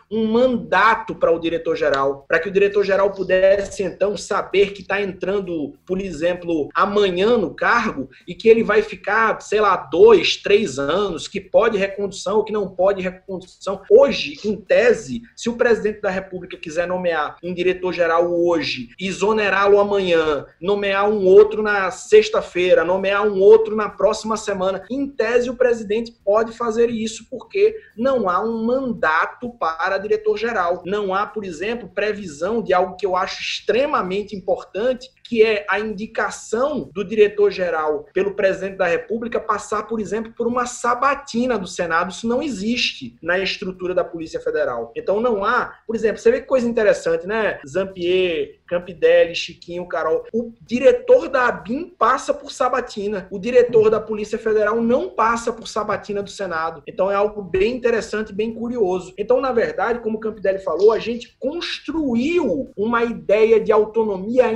um mandato para o diretor-geral, para que o diretor-geral pudesse então saber que está entrando, por exemplo, amanhã no cargo e que ele vai ficar, sei lá, dois, três anos, que pode recondução, que não pode recondução. Hoje, em tese, se o presidente da República quiser nomear um diretor-geral hoje, exonerá-lo amanhã, nomear um outro na sexta-feira, nomear um outro na próxima semana, em tese o presidente pode fazer isso porque não há um mandato para diretor-geral. Não há, por exemplo, previsão de algo que eu acho extremamente importante, que é a indicação do diretor-geral pelo presidente da República passar, por exemplo, por uma sabatina do Senado. Isso não existe na estrutura da Polícia Federal. Então não há, por exemplo, você vê que coisa interessante, né? Zampier, Campidelli, Chiquinho, Carol. O diretor da ABIN passa por sabatina. O diretor da Polícia Federal não passa por sabatina do Senado. Então é algo bem interessante, bem curioso. Então, na verdade, como o Campidelli falou, a gente construiu uma ideia de autonomia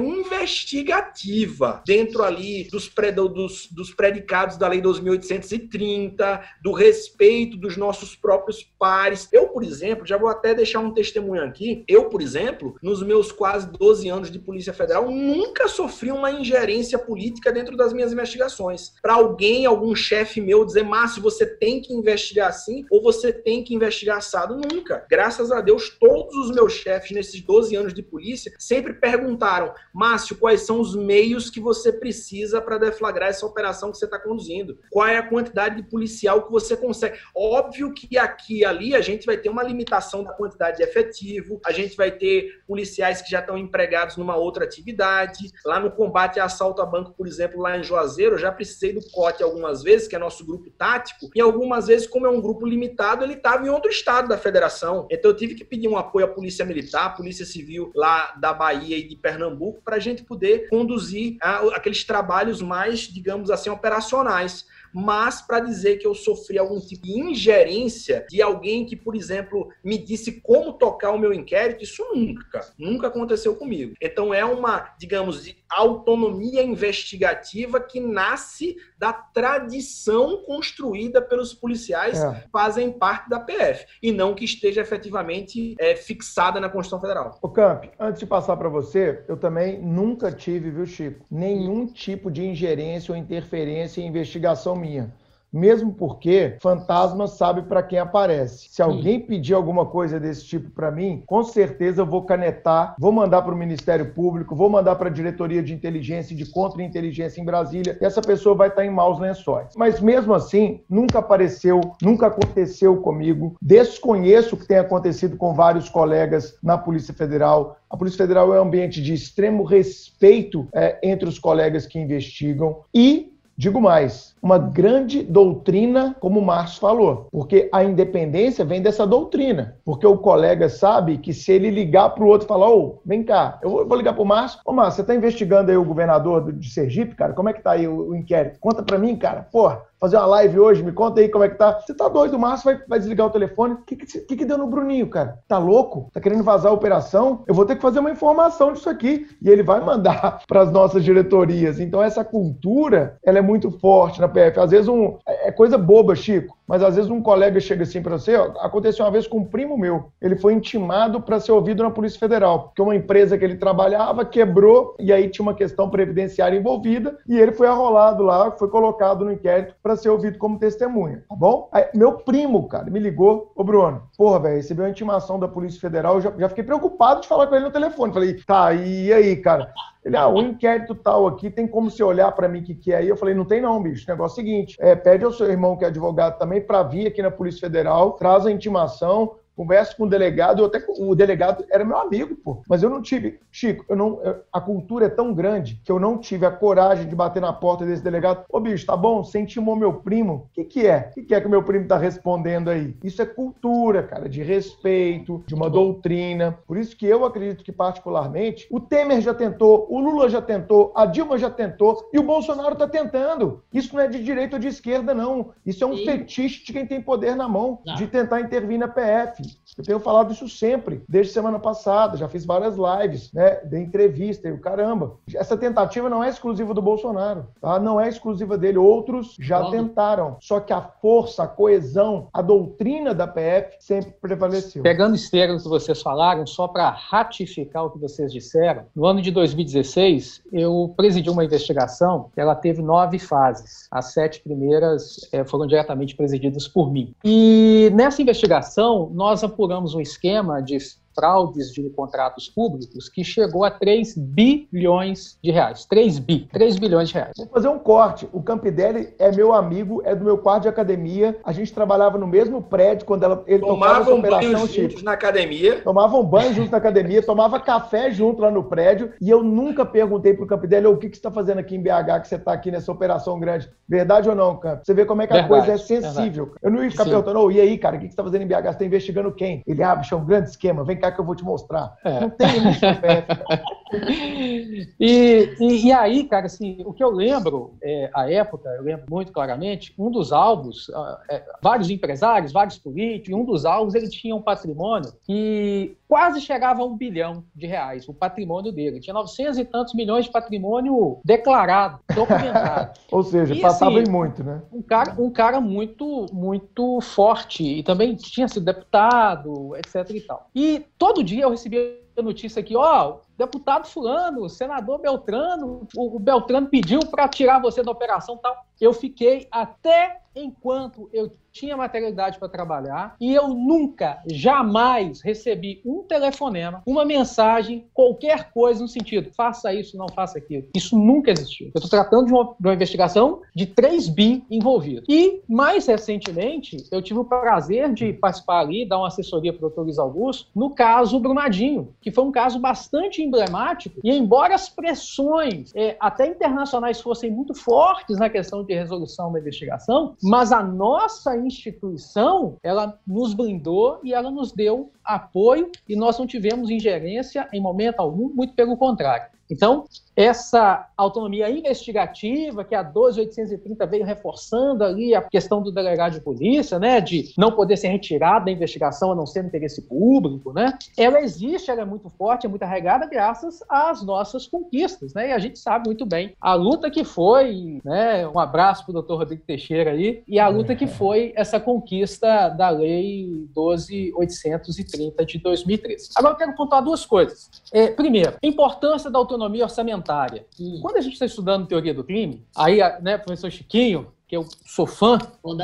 investigativa dentro ali dos, pre, dos, dos predicados da Lei 2830, do respeito dos nossos próprios pares. Eu, por exemplo, já vou até deixar um testemunho aqui. Eu, por exemplo, nos meus quase 12 12 anos de Polícia Federal, nunca sofri uma ingerência política dentro das minhas investigações. Para alguém, algum chefe meu dizer, Márcio, você tem que investigar assim ou você tem que investigar assado, nunca. Graças a Deus, todos os meus chefes nesses 12 anos de polícia sempre perguntaram, Márcio, quais são os meios que você precisa para deflagrar essa operação que você está conduzindo? Qual é a quantidade de policial que você consegue? Óbvio que aqui e ali a gente vai ter uma limitação da quantidade de efetivo, a gente vai ter policiais que já estão empregados numa outra atividade. Lá no combate a assalto a banco, por exemplo, lá em Juazeiro, eu já precisei do COTE algumas vezes, que é nosso grupo tático, e algumas vezes, como é um grupo limitado, ele estava em outro estado da federação. Então eu tive que pedir um apoio à Polícia Militar, à Polícia Civil lá da Bahia e de Pernambuco, para a gente poder conduzir ah, aqueles trabalhos mais, digamos assim, operacionais mas para dizer que eu sofri algum tipo de ingerência de alguém que, por exemplo, me disse como tocar o meu inquérito, isso nunca, nunca aconteceu comigo. Então é uma, digamos, autonomia investigativa que nasce da tradição construída pelos policiais é. que fazem parte da PF e não que esteja efetivamente é, fixada na Constituição Federal. O Camp, antes de passar para você, eu também nunca tive, viu, Chico, nenhum tipo de ingerência ou interferência em investigação minha. Mesmo porque fantasma sabe para quem aparece. Se alguém pedir alguma coisa desse tipo para mim, com certeza eu vou canetar, vou mandar para o Ministério Público, vou mandar para a Diretoria de Inteligência e de Contra-Inteligência em Brasília, e essa pessoa vai estar tá em maus lençóis. Mas mesmo assim, nunca apareceu, nunca aconteceu comigo. Desconheço o que tem acontecido com vários colegas na Polícia Federal. A Polícia Federal é um ambiente de extremo respeito é, entre os colegas que investigam e Digo mais, uma grande doutrina, como Márcio falou, porque a independência vem dessa doutrina. Porque o colega sabe que se ele ligar para o outro e falar, ô, vem cá, eu vou ligar para o Márcio, ô Márcio, você está investigando aí o governador de Sergipe, cara? Como é que tá aí o inquérito? Conta para mim, cara. Porra, fazer uma live hoje, me conta aí como é que tá. Você tá doido, o Márcio vai, vai desligar o telefone. O que que, que, deu no Bruninho, cara? Tá louco? Tá querendo vazar a operação? Eu vou ter que fazer uma informação disso aqui. E ele vai mandar para as nossas diretorias. Então, essa cultura, ela é muito forte na PF. Às vezes, um, é, é coisa boba, Chico. Mas às vezes um colega chega assim para você, ó, aconteceu uma vez com um primo meu, ele foi intimado para ser ouvido na Polícia Federal, porque uma empresa que ele trabalhava quebrou e aí tinha uma questão previdenciária envolvida e ele foi arrolado lá, foi colocado no inquérito para ser ouvido como testemunha, tá bom? Aí, meu primo, cara, me ligou, ô Bruno, porra, velho, recebeu uma intimação da Polícia Federal, já, já fiquei preocupado de falar com ele no telefone, falei, tá, e aí, cara? Ele, ah, o inquérito tal aqui, tem como você olhar para mim o que, que é aí? Eu falei, não tem não, bicho. O negócio é o seguinte, é, pede ao seu irmão que é advogado também para vir aqui na Polícia Federal, traz a intimação, converso com o delegado, eu até o delegado era meu amigo, pô. Mas eu não tive, Chico, eu não, eu, a cultura é tão grande que eu não tive a coragem de bater na porta desse delegado. Ô, bicho, tá bom? Você intimou meu primo? O que, que é? O que, que é que o meu primo tá respondendo aí? Isso é cultura, cara, de respeito, de uma doutrina. Por isso que eu acredito que, particularmente, o Temer já tentou, o Lula já tentou, a Dilma já tentou e o Bolsonaro tá tentando. Isso não é de direita ou de esquerda, não. Isso é um Sim. fetiche de quem tem poder na mão, de tentar intervir na PF. Eu tenho falado isso sempre, desde semana passada, já fiz várias lives, né? De entrevista e o caramba. Essa tentativa não é exclusiva do Bolsonaro, tá? Não é exclusiva dele. Outros já Bom. tentaram. Só que a força, a coesão, a doutrina da PF sempre prevaleceu. Pegando esteira que vocês falaram, só para ratificar o que vocês disseram, no ano de 2016, eu presidi uma investigação que ela teve nove fases. As sete primeiras é, foram diretamente presididas por mim. E nessa investigação, nós nós apuramos um esquema de fraudes de contratos públicos que chegou a 3 bilhões de reais. 3 bi, 3 bilhões de reais. Vou fazer um corte. O Campidelli é meu amigo, é do meu quarto de academia. A gente trabalhava no mesmo prédio quando ela, ele tomava um banho juntos na academia. Tomavam banho juntos na academia, tomava café junto lá no prédio. E eu nunca perguntei pro Campidelli, o que, que você está fazendo aqui em BH, que você está aqui nessa operação grande. Verdade ou não, Camp? Você vê como é que verdade, a coisa é sensível. Verdade. Eu não ia ficar Sim. perguntando, oh, e aí, cara, o que, que você está fazendo em BH? Você está investigando quem? Ele, ah, bicho, é um grande esquema, vem cá que eu vou te mostrar. É. Não tem isso e, e, e, aí, cara, assim, o que eu lembro, é, a época, eu lembro muito claramente, um dos alvos, é, vários empresários, vários políticos, um dos alvos, ele tinha um patrimônio que quase chegava a um bilhão de reais, o patrimônio dele. Ele tinha 900 e tantos milhões de patrimônio declarado, documentado. Ou seja, e, passava assim, em muito, né? Um cara, um cara muito, muito forte e também tinha sido deputado, etc e tal. E todo dia eu recebia notícia aqui, ó, deputado fulano, senador Beltrano, o Beltrano pediu para tirar você da operação tal. Eu fiquei até enquanto eu tinha materialidade para trabalhar e eu nunca, jamais recebi um telefonema, uma mensagem, qualquer coisa no sentido, faça isso, não faça aquilo. Isso nunca existiu. Eu estou tratando de uma, de uma, investigação de 3 bi envolvidos. E, mais recentemente, eu tive o prazer de participar ali, dar uma assessoria para o doutor Luiz Augusto, no caso Brumadinho, que foi um caso bastante emblemático, e embora as pressões, é, até internacionais, fossem muito fortes na questão de resolução da investigação, mas a nossa instituição, ela nos blindou e ela nos deu apoio e nós não tivemos ingerência em momento algum, muito pelo contrário. Então, essa autonomia investigativa que a 12830 veio reforçando ali a questão do delegado de polícia, né, de não poder ser retirado da investigação a não ser no interesse público, né, ela existe, ela é muito forte, é muito arregada graças às nossas conquistas, né, e a gente sabe muito bem a luta que foi, né, um abraço para o doutor Rodrigo Teixeira aí, e a luta que foi essa conquista da lei 12830 de 2013. Agora eu quero contar duas coisas. É, primeiro, a importância da autonomia autonomia orçamentária. Quando a gente está estudando teoria do crime, aí, né, professor Chiquinho, que eu sou fã,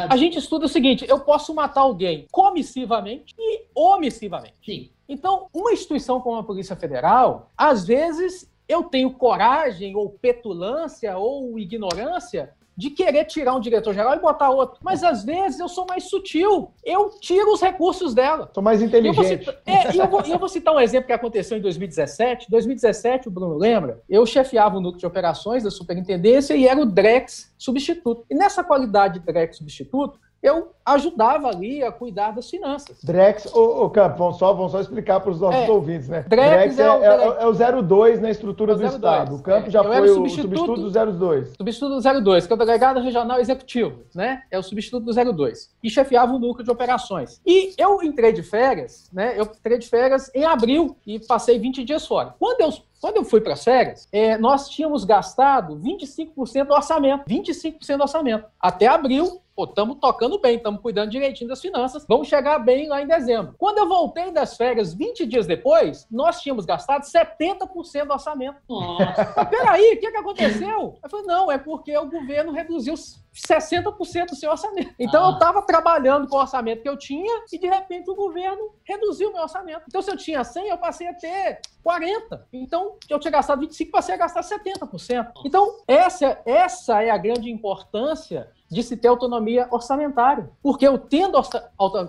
a gente estuda o seguinte: eu posso matar alguém comissivamente e omissivamente. Sim. Então, uma instituição como a Polícia Federal, às vezes eu tenho coragem ou petulância ou ignorância de querer tirar um diretor-geral e botar outro. Mas às vezes eu sou mais sutil. Eu tiro os recursos dela. Sou mais inteligente. Eu é, eu, vou, eu vou citar um exemplo que aconteceu em 2017. 2017, o Bruno lembra? Eu chefiava o núcleo de operações da superintendência e era o Drex substituto. E nessa qualidade de Drex substituto, eu ajudava ali a cuidar das finanças. Drex, ô, ô Campo, vamos só, vamos só explicar para os nossos é, ouvintes, né? Drex, Drex é, é, é, o 02 na estrutura é do 02, Estado. O Campo já foi o substituto, substituto do 02. Substituto do 02, que é o delegado regional executivo, né? É o substituto do 02. E chefiava o núcleo de operações. E eu entrei de férias, né? Eu entrei de férias em abril e passei 20 dias fora. Quando eu Quando eu fui para as férias, é, nós tínhamos gastado 25% do orçamento. 25% do orçamento. Até abril, estamos tocando bem, estamos cuidando direitinho das finanças, vamos chegar bem lá em dezembro. Quando eu voltei das férias 20 dias depois, nós tínhamos gastado 70% do orçamento. Nossa. Mas peraí, o que, que aconteceu? Eu falei, não, é porque o governo reduziu 60% do seu orçamento. Então ah. eu estava trabalhando com o orçamento que eu tinha e de repente o governo reduziu o meu orçamento. Então se eu tinha 100, eu passei a ter 40. Então eu tinha gastado 25, passei a gastar 70%. Então essa, essa é a grande importância de se ter autonomia orçamentária. Porque eu tendo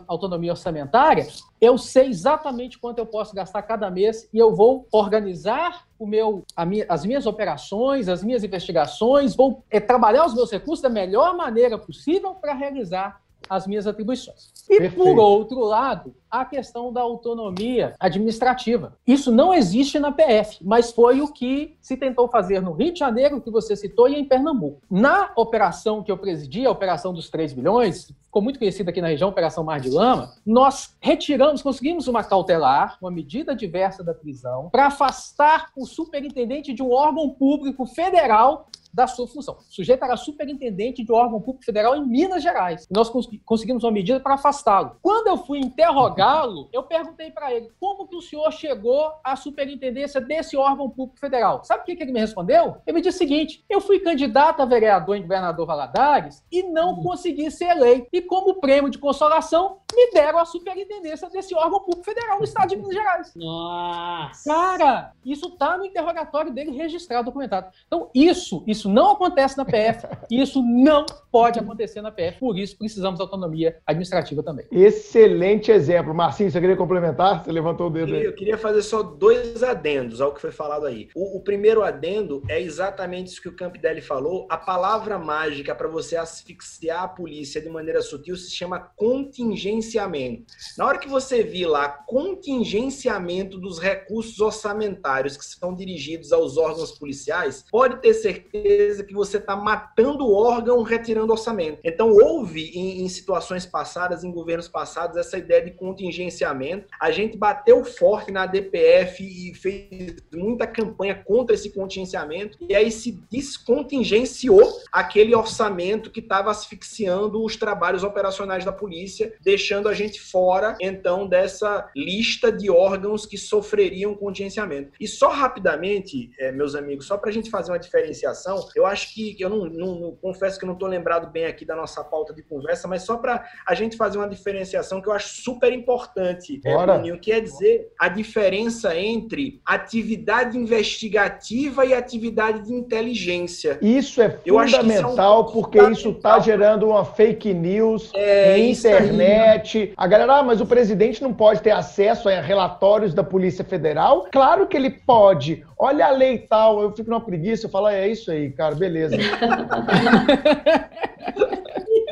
autonomia orçamentária, eu sei exatamente quanto eu posso gastar cada mês e eu vou organizar o meu, minha, as minhas operações, as minhas investigações, vou é, trabalhar os meus recursos da melhor maneira possível para realizar as minhas atribuições. E, Perfeito. por outro lado, a questão da autonomia administrativa. Isso não existe na PF, mas foi o que se tentou fazer no Rio de Janeiro, que você citou, e em Pernambuco. Na operação que eu presidi, a Operação dos 3 bilhões, ficou muito conhecida aqui na região, Operação Mar de Lama, nós retiramos, conseguimos uma cautelar, uma medida diversa da prisão, para afastar o superintendente de um órgão público federal da sua função. O sujeito era superintendente de órgão público federal em Minas Gerais. nós cons conseguimos uma medida para afastá-lo. Quando eu fui interrogá-lo, eu perguntei para ele como que o senhor chegou à superintendência desse órgão público federal. Sabe o que, que ele me respondeu? Ele me disse o seguinte: eu fui candidato a vereador em governador Valadares e não hum. consegui ser eleito. E como prêmio de consolação, me deram a superintendência desse órgão público federal no estado de Minas Gerais. Nossa! Cara, isso está no interrogatório dele registrado, documentado. Então, isso, isso isso não acontece na PF e isso não pode acontecer na PF. Por isso, precisamos de autonomia administrativa também. Excelente exemplo. Marcinho, você queria complementar? Você levantou o dedo aí. Eu queria fazer só dois adendos ao que foi falado aí. O, o primeiro adendo é exatamente isso que o Campidelli falou. A palavra mágica para você asfixiar a polícia de maneira sutil se chama contingenciamento. Na hora que você vir lá contingenciamento dos recursos orçamentários que são dirigidos aos órgãos policiais, pode ter certeza que você está matando o órgão retirando orçamento. Então, houve em, em, situações passadas, em governos passados, essa ideia de contingenciamento. A gente bateu forte na DPF e fez muita campanha contra esse contingenciamento, e aí se descontingenciou aquele orçamento que estava asfixiando os trabalhos operacionais da polícia, deixando a gente fora, então, dessa lista de órgãos que sofreriam contingenciamento. E só rapidamente, é, meus amigos, só para a gente fazer uma diferenciação, eu acho que eu não, não, não confesso que eu não estou lembrado bem aqui da nossa pauta de conversa, mas só para a gente fazer uma diferenciação que eu acho super importante, é, Bruninho, que é dizer a diferença entre atividade investigativa e atividade de inteligência. Isso é fundamental isso é um porque isso está gerando uma fake news é, internet. A galera, ah, mas o presidente não pode ter acesso a relatórios da Polícia Federal? Claro que ele pode. Olha a lei tal. Eu fico numa preguiça, eu falo, ah, é isso aí, cara, beleza.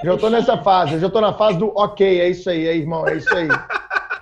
já tô nessa fase, já tô na fase do ok, é isso aí, é irmão, é isso aí.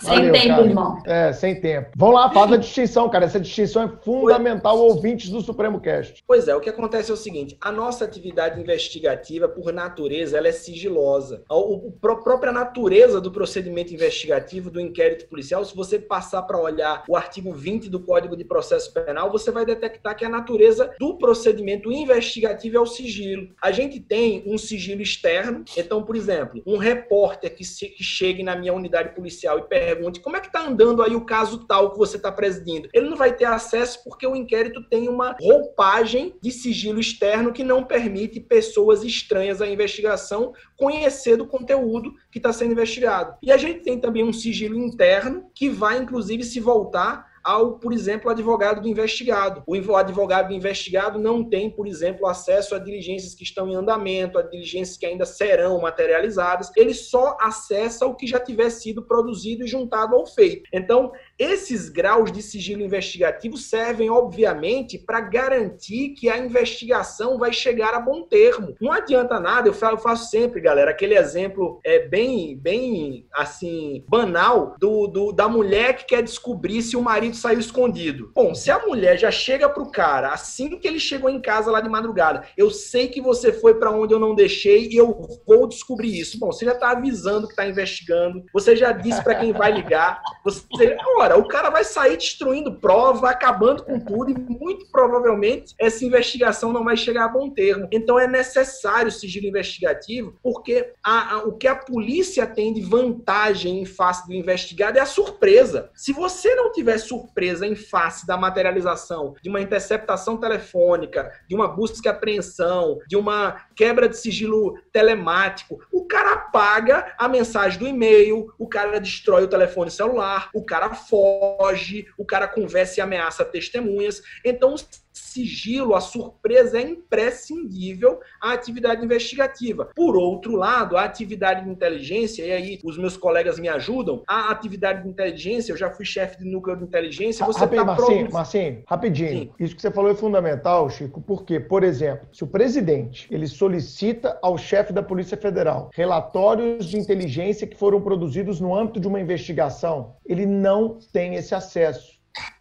Sem Valeu, tempo, cara. irmão. É, sem tempo. Vamos lá, faz a distinção, cara. Essa distinção é fundamental, pois... ouvintes do Supremo Cast. Pois é, o que acontece é o seguinte: a nossa atividade investigativa, por natureza, ela é sigilosa. A, a própria natureza do procedimento investigativo, do inquérito policial, se você passar para olhar o artigo 20 do Código de Processo Penal, você vai detectar que a natureza do procedimento investigativo é o sigilo. A gente tem um sigilo externo, então, por exemplo, um repórter que, se, que chegue na minha unidade policial e pergunte pergunte como é que está andando aí o caso tal que você está presidindo. Ele não vai ter acesso porque o inquérito tem uma roupagem de sigilo externo que não permite pessoas estranhas à investigação conhecer do conteúdo que está sendo investigado. E a gente tem também um sigilo interno que vai, inclusive, se voltar ao, por exemplo, advogado do investigado. O advogado do investigado não tem, por exemplo, acesso a diligências que estão em andamento, a diligências que ainda serão materializadas. Ele só acessa o que já tiver sido produzido e juntado ao feito. Então, esses graus de sigilo investigativo servem, obviamente, para garantir que a investigação vai chegar a bom termo. Não adianta nada, eu faço sempre, galera, aquele exemplo é bem, bem assim, banal do, do da mulher que quer descobrir se o marido saiu escondido. Bom, se a mulher já chega pro cara assim que ele chegou em casa lá de madrugada, eu sei que você foi para onde eu não deixei e eu vou descobrir isso. Bom, você já tá avisando que tá investigando, você já disse para quem vai ligar. Você, ora, o cara vai sair destruindo prova, acabando com tudo e muito provavelmente essa investigação não vai chegar a bom termo. Então é necessário o sigilo investigativo, porque a, a, o que a polícia tem de vantagem em face do investigado é a surpresa. Se você não tiver surpresa em face da materialização de uma interceptação telefônica, de uma busca e apreensão, de uma quebra de sigilo telemático, o cara apaga a mensagem do e-mail, o cara destrói o telefone celular, o cara foge, o cara conversa e ameaça testemunhas. Então, sigilo, a surpresa é imprescindível à atividade investigativa. Por outro lado, a atividade de inteligência, e aí os meus colegas me ajudam, a atividade de inteligência, eu já fui chefe de núcleo de inteligência, você está Marcinho. Marcinho, rapidinho. Sim. Isso que você falou é fundamental, Chico, porque, por exemplo, se o presidente ele solicita ao chefe da Polícia Federal relatórios de inteligência que foram produzidos no âmbito de uma investigação, ele não tem esse acesso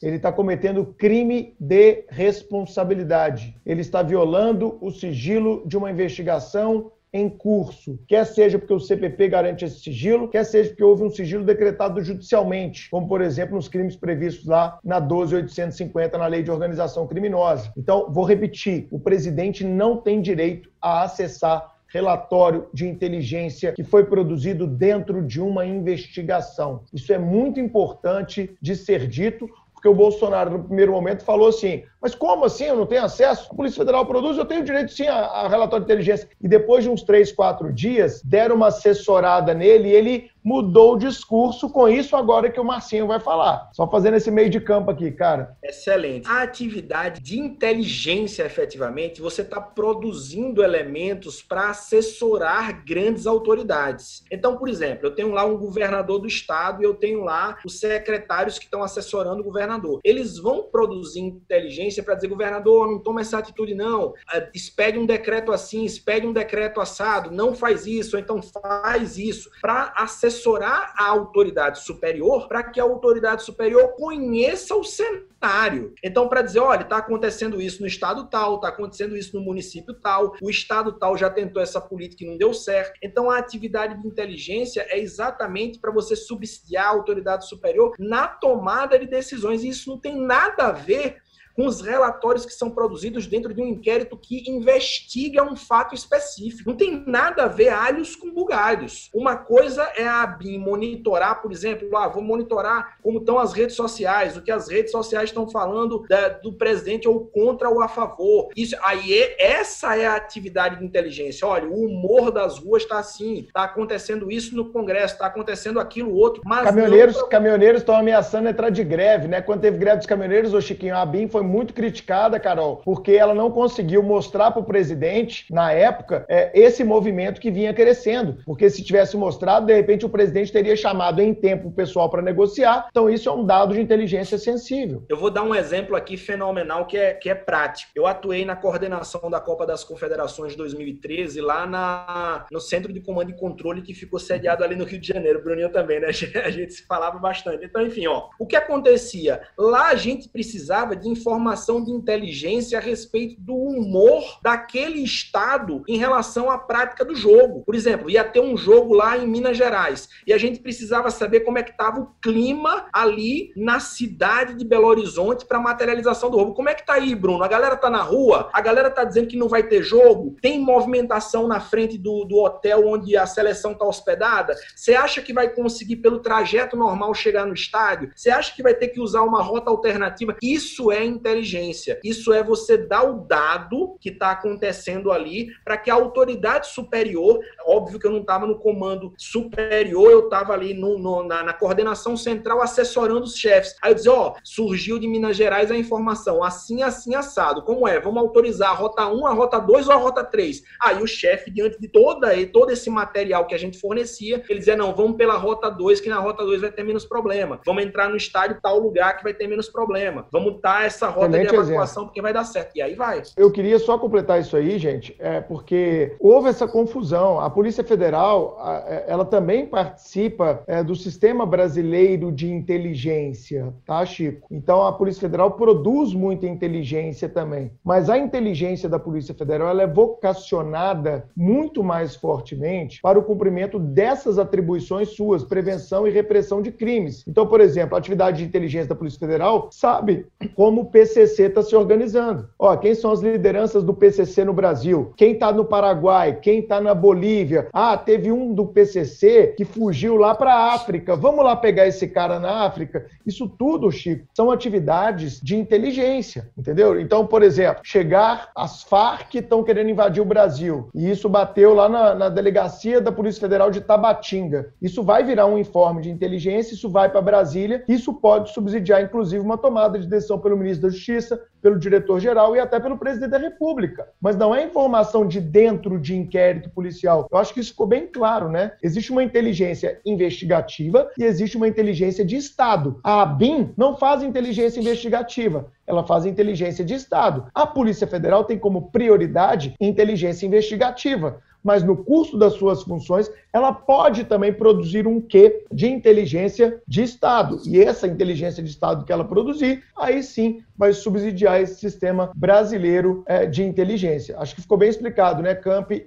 ele está cometendo crime de responsabilidade. Ele está violando o sigilo de uma investigação em curso, quer seja porque o CPP garante esse sigilo, quer seja porque houve um sigilo decretado judicialmente, como por exemplo nos crimes previstos lá na 12850 na Lei de Organização Criminosa. Então, vou repetir, o presidente não tem direito a acessar relatório de inteligência que foi produzido dentro de uma investigação. Isso é muito importante de ser dito, porque o Bolsonaro, no primeiro momento, falou assim: mas como assim? Eu não tenho acesso? A Polícia Federal produz, eu tenho direito sim a, a relatório de inteligência. E depois de uns três, quatro dias, deram uma assessorada nele e ele mudou o discurso com isso agora que o Marcinho vai falar. Só fazendo esse meio de campo aqui, cara. Excelente. A atividade de inteligência, efetivamente, você está produzindo elementos para assessorar grandes autoridades. Então, por exemplo, eu tenho lá um governador do estado e eu tenho lá os secretários que estão assessorando o governador. Eles vão produzir inteligência para dizer, governador, não toma essa atitude, não. É, expede um decreto assim, expede um decreto assado, não faz isso, então faz isso, para assessorar a autoridade superior, para que a autoridade superior conheça o cenário. Então, para dizer, olha, está acontecendo isso no estado tal, está acontecendo isso no município tal, o estado tal já tentou essa política e não deu certo. Então, a atividade de inteligência é exatamente para você subsidiar a autoridade superior na tomada de decisões. E isso não tem nada a ver com os relatórios que são produzidos dentro de um inquérito que investiga um fato específico. Não tem nada a ver alhos com bugalhos. Uma coisa é a ABIN monitorar, por exemplo, ah, vou monitorar como estão as redes sociais, o que as redes sociais estão falando da, do presidente ou contra ou a favor. Isso aí é, essa é a atividade de inteligência. Olha, o humor das ruas está assim, está acontecendo isso no Congresso, está acontecendo aquilo outro. Mas caminhoneiros, não... caminhoneiros estão ameaçando entrar de greve, né? Quando teve greve dos caminhoneiros, o Chiquinho, a ABIN foi muito criticada, Carol, porque ela não conseguiu mostrar para o presidente, na época, é, esse movimento que vinha crescendo. Porque se tivesse mostrado, de repente o presidente teria chamado em tempo o pessoal para negociar. Então, isso é um dado de inteligência sensível. Eu vou dar um exemplo aqui fenomenal que é, que é prático. Eu atuei na coordenação da Copa das Confederações de 2013, lá na, no Centro de Comando e Controle, que ficou sediado ali no Rio de Janeiro. Bruninho também, né? A gente se falava bastante. Então, enfim, ó, o que acontecia? Lá a gente precisava de informações informação de inteligência a respeito do humor daquele estado em relação à prática do jogo. Por exemplo, ia ter um jogo lá em Minas Gerais e a gente precisava saber como é que estava o clima ali na cidade de Belo Horizonte para materialização do jogo. Como é que tá aí, Bruno? A galera tá na rua? A galera tá dizendo que não vai ter jogo? Tem movimentação na frente do, do hotel onde a seleção tá hospedada? Você acha que vai conseguir pelo trajeto normal chegar no estádio? Você acha que vai ter que usar uma rota alternativa? Isso é inteligência. Isso é você dar o dado que está acontecendo ali para que a autoridade superior, óbvio que eu não estava no comando superior, eu estava ali no, no, na, na, coordenação central assessorando os chefes. Aí eu dizia, ó, surgiu de Minas Gerais a informação, assim, assim, assado. Como é? Vamos autorizar a rota 1, a rota 2 ou a rota 3? Aí o chefe, diante de toda, todo esse material que a gente fornecia, ele dizia, não, vamos pela rota 2, que na rota 2 vai ter menos problema. Vamos entrar no estádio tal lugar que vai ter menos problema. Vamos dar essa rota Excelente de evacuação, exemplo. porque vai dar certo. E aí vai. Eu queria só completar isso aí, gente, é porque houve essa confusão. A Polícia Federal, é, ela também participa é, do sistema brasileiro de inteligência, tá, Chico? Então a Polícia Federal produz muita inteligência também. Mas a inteligência da Polícia Federal ela é vocacionada muito mais fortemente para o cumprimento dessas atribuições suas, prevenção e repressão de crimes. Então, por exemplo, a atividade de inteligência da Polícia Federal sabe como PCC está se organizando. Ó, quem são as lideranças do PCC no Brasil? Quem está no Paraguai? Quem está na Bolívia? Ah, teve um do PCC que fugiu lá para a África. Vamos lá pegar esse cara na África. Isso tudo, Chico, são atividades de inteligência, entendeu? Então, por exemplo, chegar as Farc estão querendo invadir o Brasil e isso bateu lá na, na delegacia da Polícia Federal de Tabatinga. Isso vai virar um informe de inteligência, isso vai para Brasília, isso pode subsidiar, inclusive, uma tomada de decisão pelo ministro da Justiça, pelo diretor-geral e até pelo presidente da República. Mas não é informação de dentro de inquérito policial. Eu acho que isso ficou bem claro, né? Existe uma inteligência investigativa e existe uma inteligência de Estado. A ABIN não faz inteligência investigativa, ela faz inteligência de Estado. A Polícia Federal tem como prioridade inteligência investigativa mas no curso das suas funções, ela pode também produzir um quê de inteligência de Estado. E essa inteligência de Estado que ela produzir, aí sim vai subsidiar esse sistema brasileiro é, de inteligência. Acho que ficou bem explicado, né, Camp e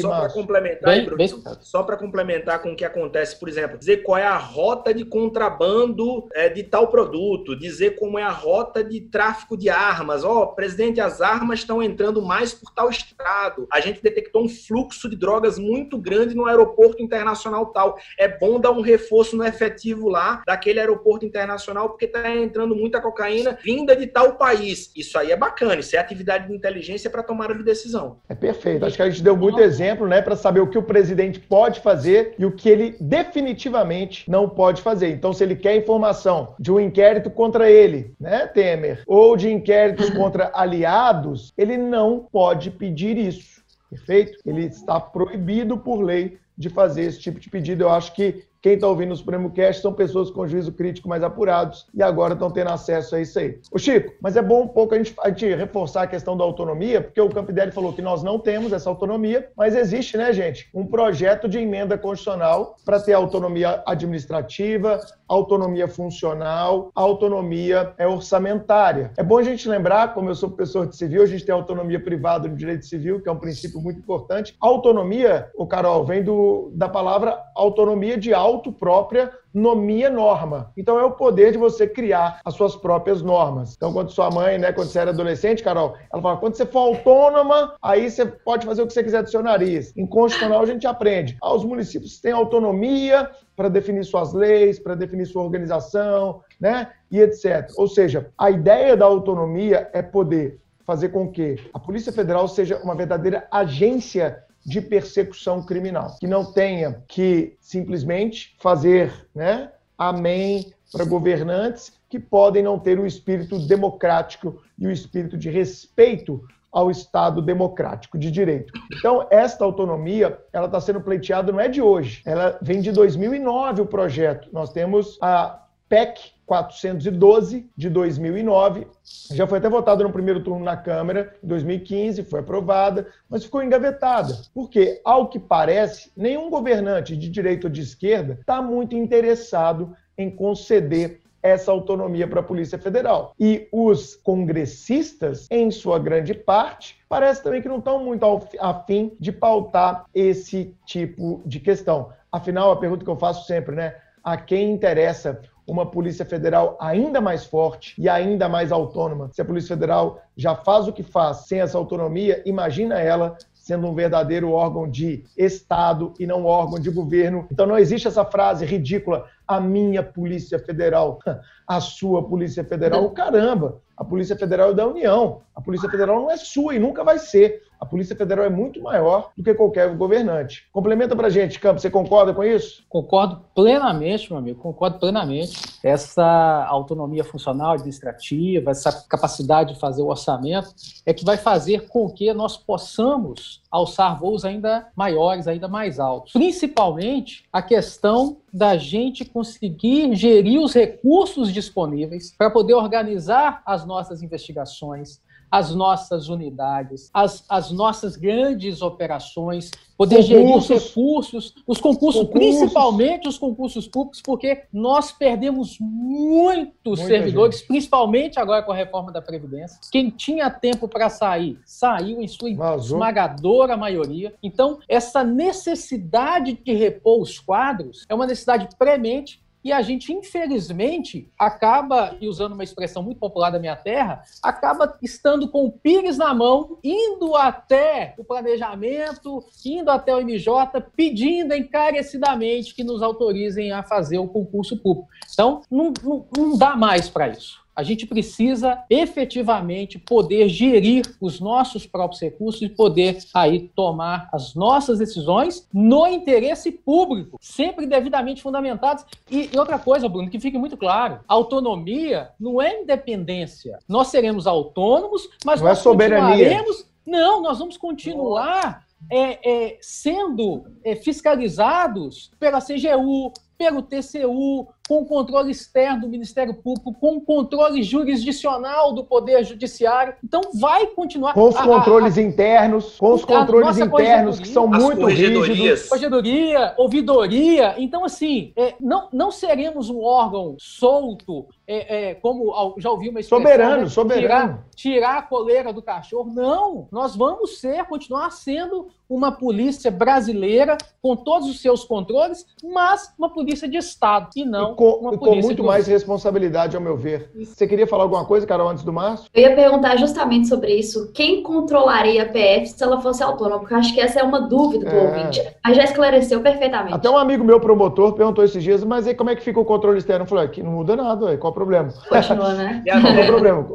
Só para complementar, bem, Bruno, bem... só para complementar com o que acontece, por exemplo, dizer qual é a rota de contrabando é, de tal produto, dizer como é a rota de tráfico de armas. Ó, oh, presidente, as armas estão entrando mais por tal estado. A gente detectou um fluxo de drogas muito grande no aeroporto internacional tal. É bom dar um reforço no efetivo lá daquele aeroporto internacional porque está entrando muita cocaína vinda de tal país. Isso aí é bacana, isso é atividade de inteligência para tomada de decisão. É perfeito. Acho que a gente deu muito exemplo, né, para saber o que o presidente pode fazer e o que ele definitivamente não pode fazer. Então, se ele quer informação de um inquérito contra ele, né, Temer, ou de inquéritos contra aliados, ele não pode pedir isso. Perfeito? Ele está proibido por lei de fazer esse tipo de pedido. Eu acho que quem está ouvindo o Supremo Cast são pessoas com juízo crítico mais apurados e agora estão tendo acesso a isso aí. O Chico, mas é bom um pouco a gente, a gente reforçar a questão da autonomia, porque o Campidelli falou que nós não temos essa autonomia, mas existe, né, gente, um projeto de emenda constitucional para ter autonomia administrativa, autonomia funcional, autonomia é, orçamentária. É bom a gente lembrar, como eu sou professor de civil, a gente tem autonomia privada no direito civil, que é um princípio muito importante. Autonomia, o Carol, vem do, da palavra autonomia de auto própria nomia norma. Então é o poder de você criar as suas próprias normas. Então quando sua mãe, né, quando você era adolescente, Carol, ela fala, quando você for autônoma, aí você pode fazer o que você quiser dicionarias. Em constitucional a gente aprende. Ah, os municípios têm autonomia para definir suas leis, para definir sua organização, né, e etc. Ou seja, a ideia da autonomia é poder fazer com que a Polícia Federal seja uma verdadeira agência de persecução criminal, que não tenha que simplesmente fazer, né, amém para governantes que podem não ter o espírito democrático e o espírito de respeito ao Estado democrático de direito. Então, esta autonomia, ela está sendo pleiteada não é de hoje, ela vem de 2009 o projeto. Nós temos a PEC 412 de 2009. Já foi até votada no primeiro turno na Câmara, em 2015, foi aprovada, mas ficou engavetada. Porque, ao que parece, nenhum governante de direita ou de esquerda está muito interessado em conceder essa autonomia para a Polícia Federal. E os congressistas, em sua grande parte, parece também que não estão muito afim de pautar esse tipo de questão. Afinal, a pergunta que eu faço sempre, né? A quem interessa uma Polícia Federal ainda mais forte e ainda mais autônoma. Se a Polícia Federal já faz o que faz sem essa autonomia, imagina ela sendo um verdadeiro órgão de Estado e não órgão de governo. Então não existe essa frase ridícula, a minha Polícia Federal, a sua Polícia Federal. Caramba, a Polícia Federal é da União. A Polícia Federal não é sua e nunca vai ser. A Polícia Federal é muito maior do que qualquer governante. Complementa para gente, Campos, você concorda com isso? Concordo plenamente, meu amigo, concordo plenamente. Essa autonomia funcional, administrativa, essa capacidade de fazer o orçamento é que vai fazer com que nós possamos alçar voos ainda maiores, ainda mais altos. Principalmente a questão da gente conseguir gerir os recursos disponíveis para poder organizar as nossas investigações, as nossas unidades, as, as nossas grandes operações, poder concursos, gerir os recursos, os concursos, concursos, principalmente os concursos públicos, porque nós perdemos muitos Muita servidores, gente. principalmente agora com a reforma da Previdência. Quem tinha tempo para sair, saiu em sua Vazou. esmagadora maioria. Então, essa necessidade de repor os quadros é uma necessidade premente e a gente, infelizmente, acaba, e usando uma expressão muito popular da minha terra, acaba estando com o pires na mão, indo até o planejamento, indo até o MJ, pedindo encarecidamente que nos autorizem a fazer o concurso público. Então, não, não, não dá mais para isso. A gente precisa efetivamente poder gerir os nossos próprios recursos e poder aí tomar as nossas decisões no interesse público, sempre devidamente fundamentadas. E, e outra coisa, Bruno, que fique muito claro: autonomia não é independência. Nós seremos autônomos, mas não é nós é soberania. Não, nós vamos continuar é, é, sendo é, fiscalizados pela CGU, pelo TCU, com o controle externo do Ministério Público, com o controle jurisdicional do Poder Judiciário. Então, vai continuar. Com os controles a, a, internos, com os controles internos que são muito rígidos. Corregedoria, ouvidoria. Então, assim, é, não, não seremos um órgão solto, é, é, como já ouvi uma expressão. Soberano, né? soberano. Tirar, tirar a coleira do cachorro. Não, nós vamos ser, continuar sendo uma polícia brasileira com todos os seus controles, mas uma polícia de Estado e não com, uma com muito mais responsabilidade, ao meu ver. Você queria falar alguma coisa, Carol, antes do Márcio? Eu ia perguntar justamente sobre isso. Quem controlaria a PF se ela fosse autônoma? Porque eu acho que essa é uma dúvida do é. ouvinte. Mas já esclareceu perfeitamente. Até um amigo meu, promotor, perguntou esses dias, mas aí como é que fica o controle externo? Eu falei, aqui não muda nada, aí, qual o problema? Continua, né? qual é o problema?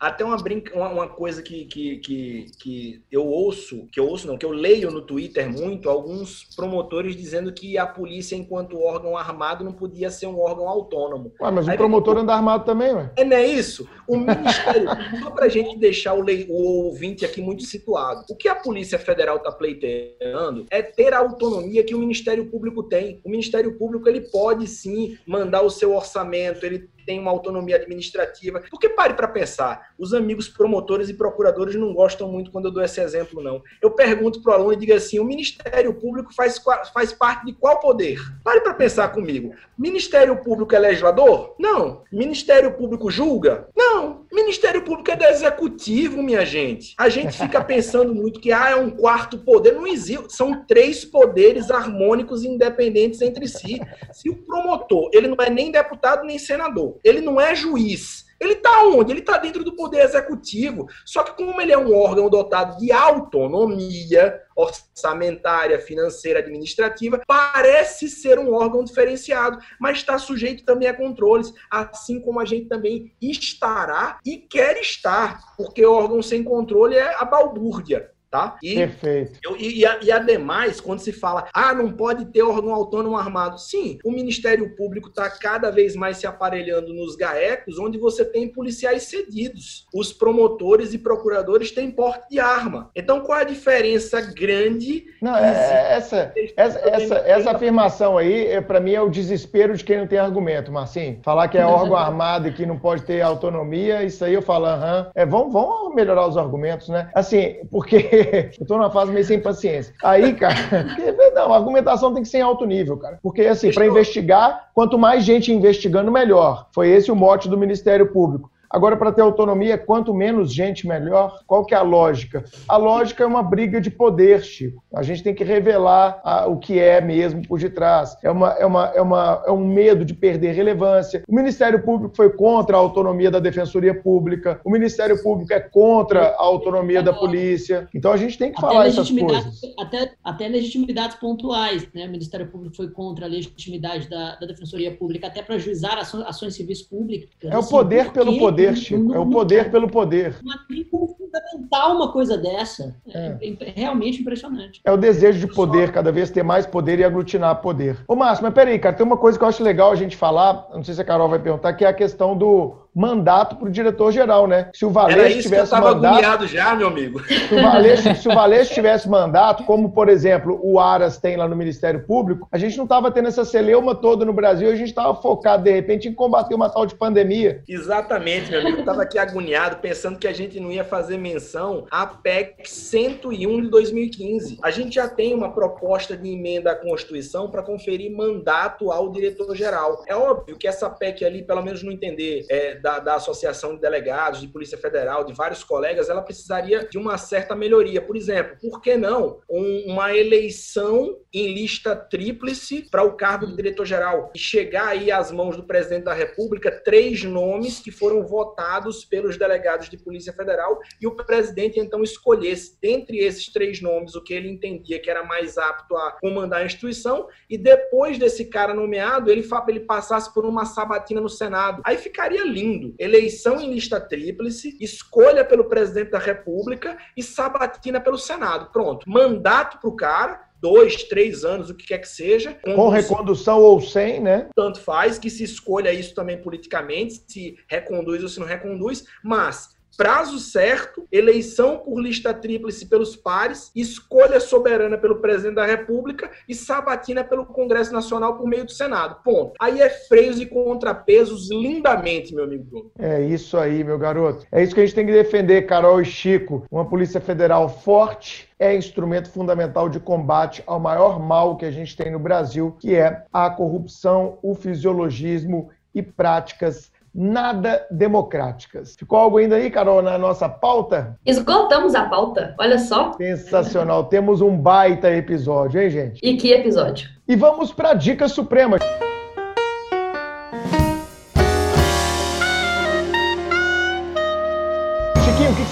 Até uma, brinca, uma, uma coisa que, que, que, que eu ouço, que eu ouço não, que eu leio no Twitter muito, alguns promotores dizendo que a polícia, enquanto órgão armado, não podia ser um órgão autônomo. Ué, mas o promotor anda armado também, ué. É, não é isso? O Ministério, só para a gente deixar o, o ouvinte aqui muito situado, o que a Polícia Federal está pleiteando é ter a autonomia que o Ministério Público tem. O Ministério Público ele pode sim mandar o seu orçamento, ele tem uma autonomia administrativa. Porque pare para pensar, os amigos promotores e procuradores não gostam muito quando eu dou esse exemplo, não. Eu pergunto para o aluno e digo assim: o Ministério Público faz, faz parte de qual poder? Pare para pensar comigo. Ministério Público é legislador? Não. Ministério Público julga? Não. Ministério Público é do executivo, minha gente. A gente fica pensando muito que ah, é um quarto poder. Não existe. São três poderes harmônicos e independentes entre si. Se o promotor, ele não é nem deputado nem senador, ele não é juiz, ele está onde? Ele está dentro do poder executivo. Só que como ele é um órgão dotado de autonomia orçamentária, financeira, administrativa, parece ser um órgão diferenciado, mas está sujeito também a controles, assim como a gente também estará e quer estar, porque órgão sem controle é a balbúrdia. Tá? E, Perfeito. Eu, e, e, ademais, quando se fala, ah, não pode ter órgão autônomo armado. Sim, o Ministério Público está cada vez mais se aparelhando nos GAECos, onde você tem policiais cedidos. Os promotores e procuradores têm porte de arma. Então, qual a diferença grande? Não, é, essa, essa, essa, essa afirmação aí, é, para mim, é o desespero de quem não tem argumento, Marcinho. Falar que é órgão armado e que não pode ter autonomia, isso aí eu falo, aham. É, vamos, vamos melhorar os argumentos, né? Assim, porque eu tô numa fase meio sem paciência. Aí, cara, porque, não, a argumentação tem que ser em alto nível, cara. Porque, assim, para investigar, quanto mais gente investigando, melhor. Foi esse o mote do Ministério Público. Agora, para ter autonomia, quanto menos gente, melhor. Qual que é a lógica? A lógica é uma briga de poder, Chico. A gente tem que revelar a, o que é mesmo por detrás. É, uma, é, uma, é, uma, é um medo de perder relevância. O Ministério Público foi contra a autonomia da Defensoria Pública. O Ministério Público é contra a autonomia da polícia. Então, a gente tem que falar essas coisas. Até até legitimidades pontuais. Né? O Ministério Público foi contra a legitimidade da, da Defensoria Pública, até para juizar ações, ações civis públicas. É o assim, poder pelo poder, Chico. é o poder pelo poder. Não tem como fundamentar uma coisa dessa. É. é. realmente impressionante. É o desejo de poder, cada vez ter mais poder e aglutinar poder. Ô, Márcio, mas peraí, cara, tem uma coisa que eu acho legal a gente falar, não sei se a Carol vai perguntar, que é a questão do mandato para o diretor-geral, né? Se o Valeixo tivesse mandato, já, meu amigo. Se o, Valeixo, se o Valeixo tivesse mandato, como por exemplo o Aras tem lá no Ministério Público, a gente não estava tendo essa celeuma toda no Brasil, a gente estava focado de repente em combater uma tal de pandemia. Exatamente, meu amigo. Eu estava aqui agoniado pensando que a gente não ia fazer menção à PEC 101 de 2015. A gente já tem uma proposta de emenda à Constituição para conferir mandato ao diretor-geral. É óbvio que essa PEC ali, pelo menos no entender é, da, da Associação de Delegados, de Polícia Federal, de vários colegas, ela precisaria de uma certa melhoria. Por exemplo, por que não um, uma eleição em lista tríplice para o cargo de diretor-geral e chegar aí às mãos do presidente da República três nomes que foram votados pelos delegados de Polícia Federal e o presidente então escolhesse dentre esses três nomes o que ele entendia que era mais apto a comandar a instituição e depois desse cara nomeado ele, ele passasse por uma sabatina no Senado. Aí ficaria lindo Eleição em lista tríplice, escolha pelo presidente da República e sabatina pelo Senado. Pronto. Mandato para o cara, dois, três anos, o que quer que seja. Com recondução ou sem, né? Tanto faz que se escolha isso também politicamente, se reconduz ou se não reconduz, mas prazo certo, eleição por lista tríplice pelos pares, escolha soberana pelo presidente da República e sabatina pelo Congresso Nacional por meio do Senado. Ponto. Aí é freios e contrapesos lindamente, meu amigo Bruno. É isso aí, meu garoto. É isso que a gente tem que defender, Carol e Chico. Uma Polícia Federal forte é instrumento fundamental de combate ao maior mal que a gente tem no Brasil, que é a corrupção, o fisiologismo e práticas nada democráticas. Ficou algo ainda aí, Carol, na nossa pauta? Esgotamos a pauta, olha só. Sensacional. Temos um baita episódio, hein, gente? E que episódio? E vamos para a dica suprema.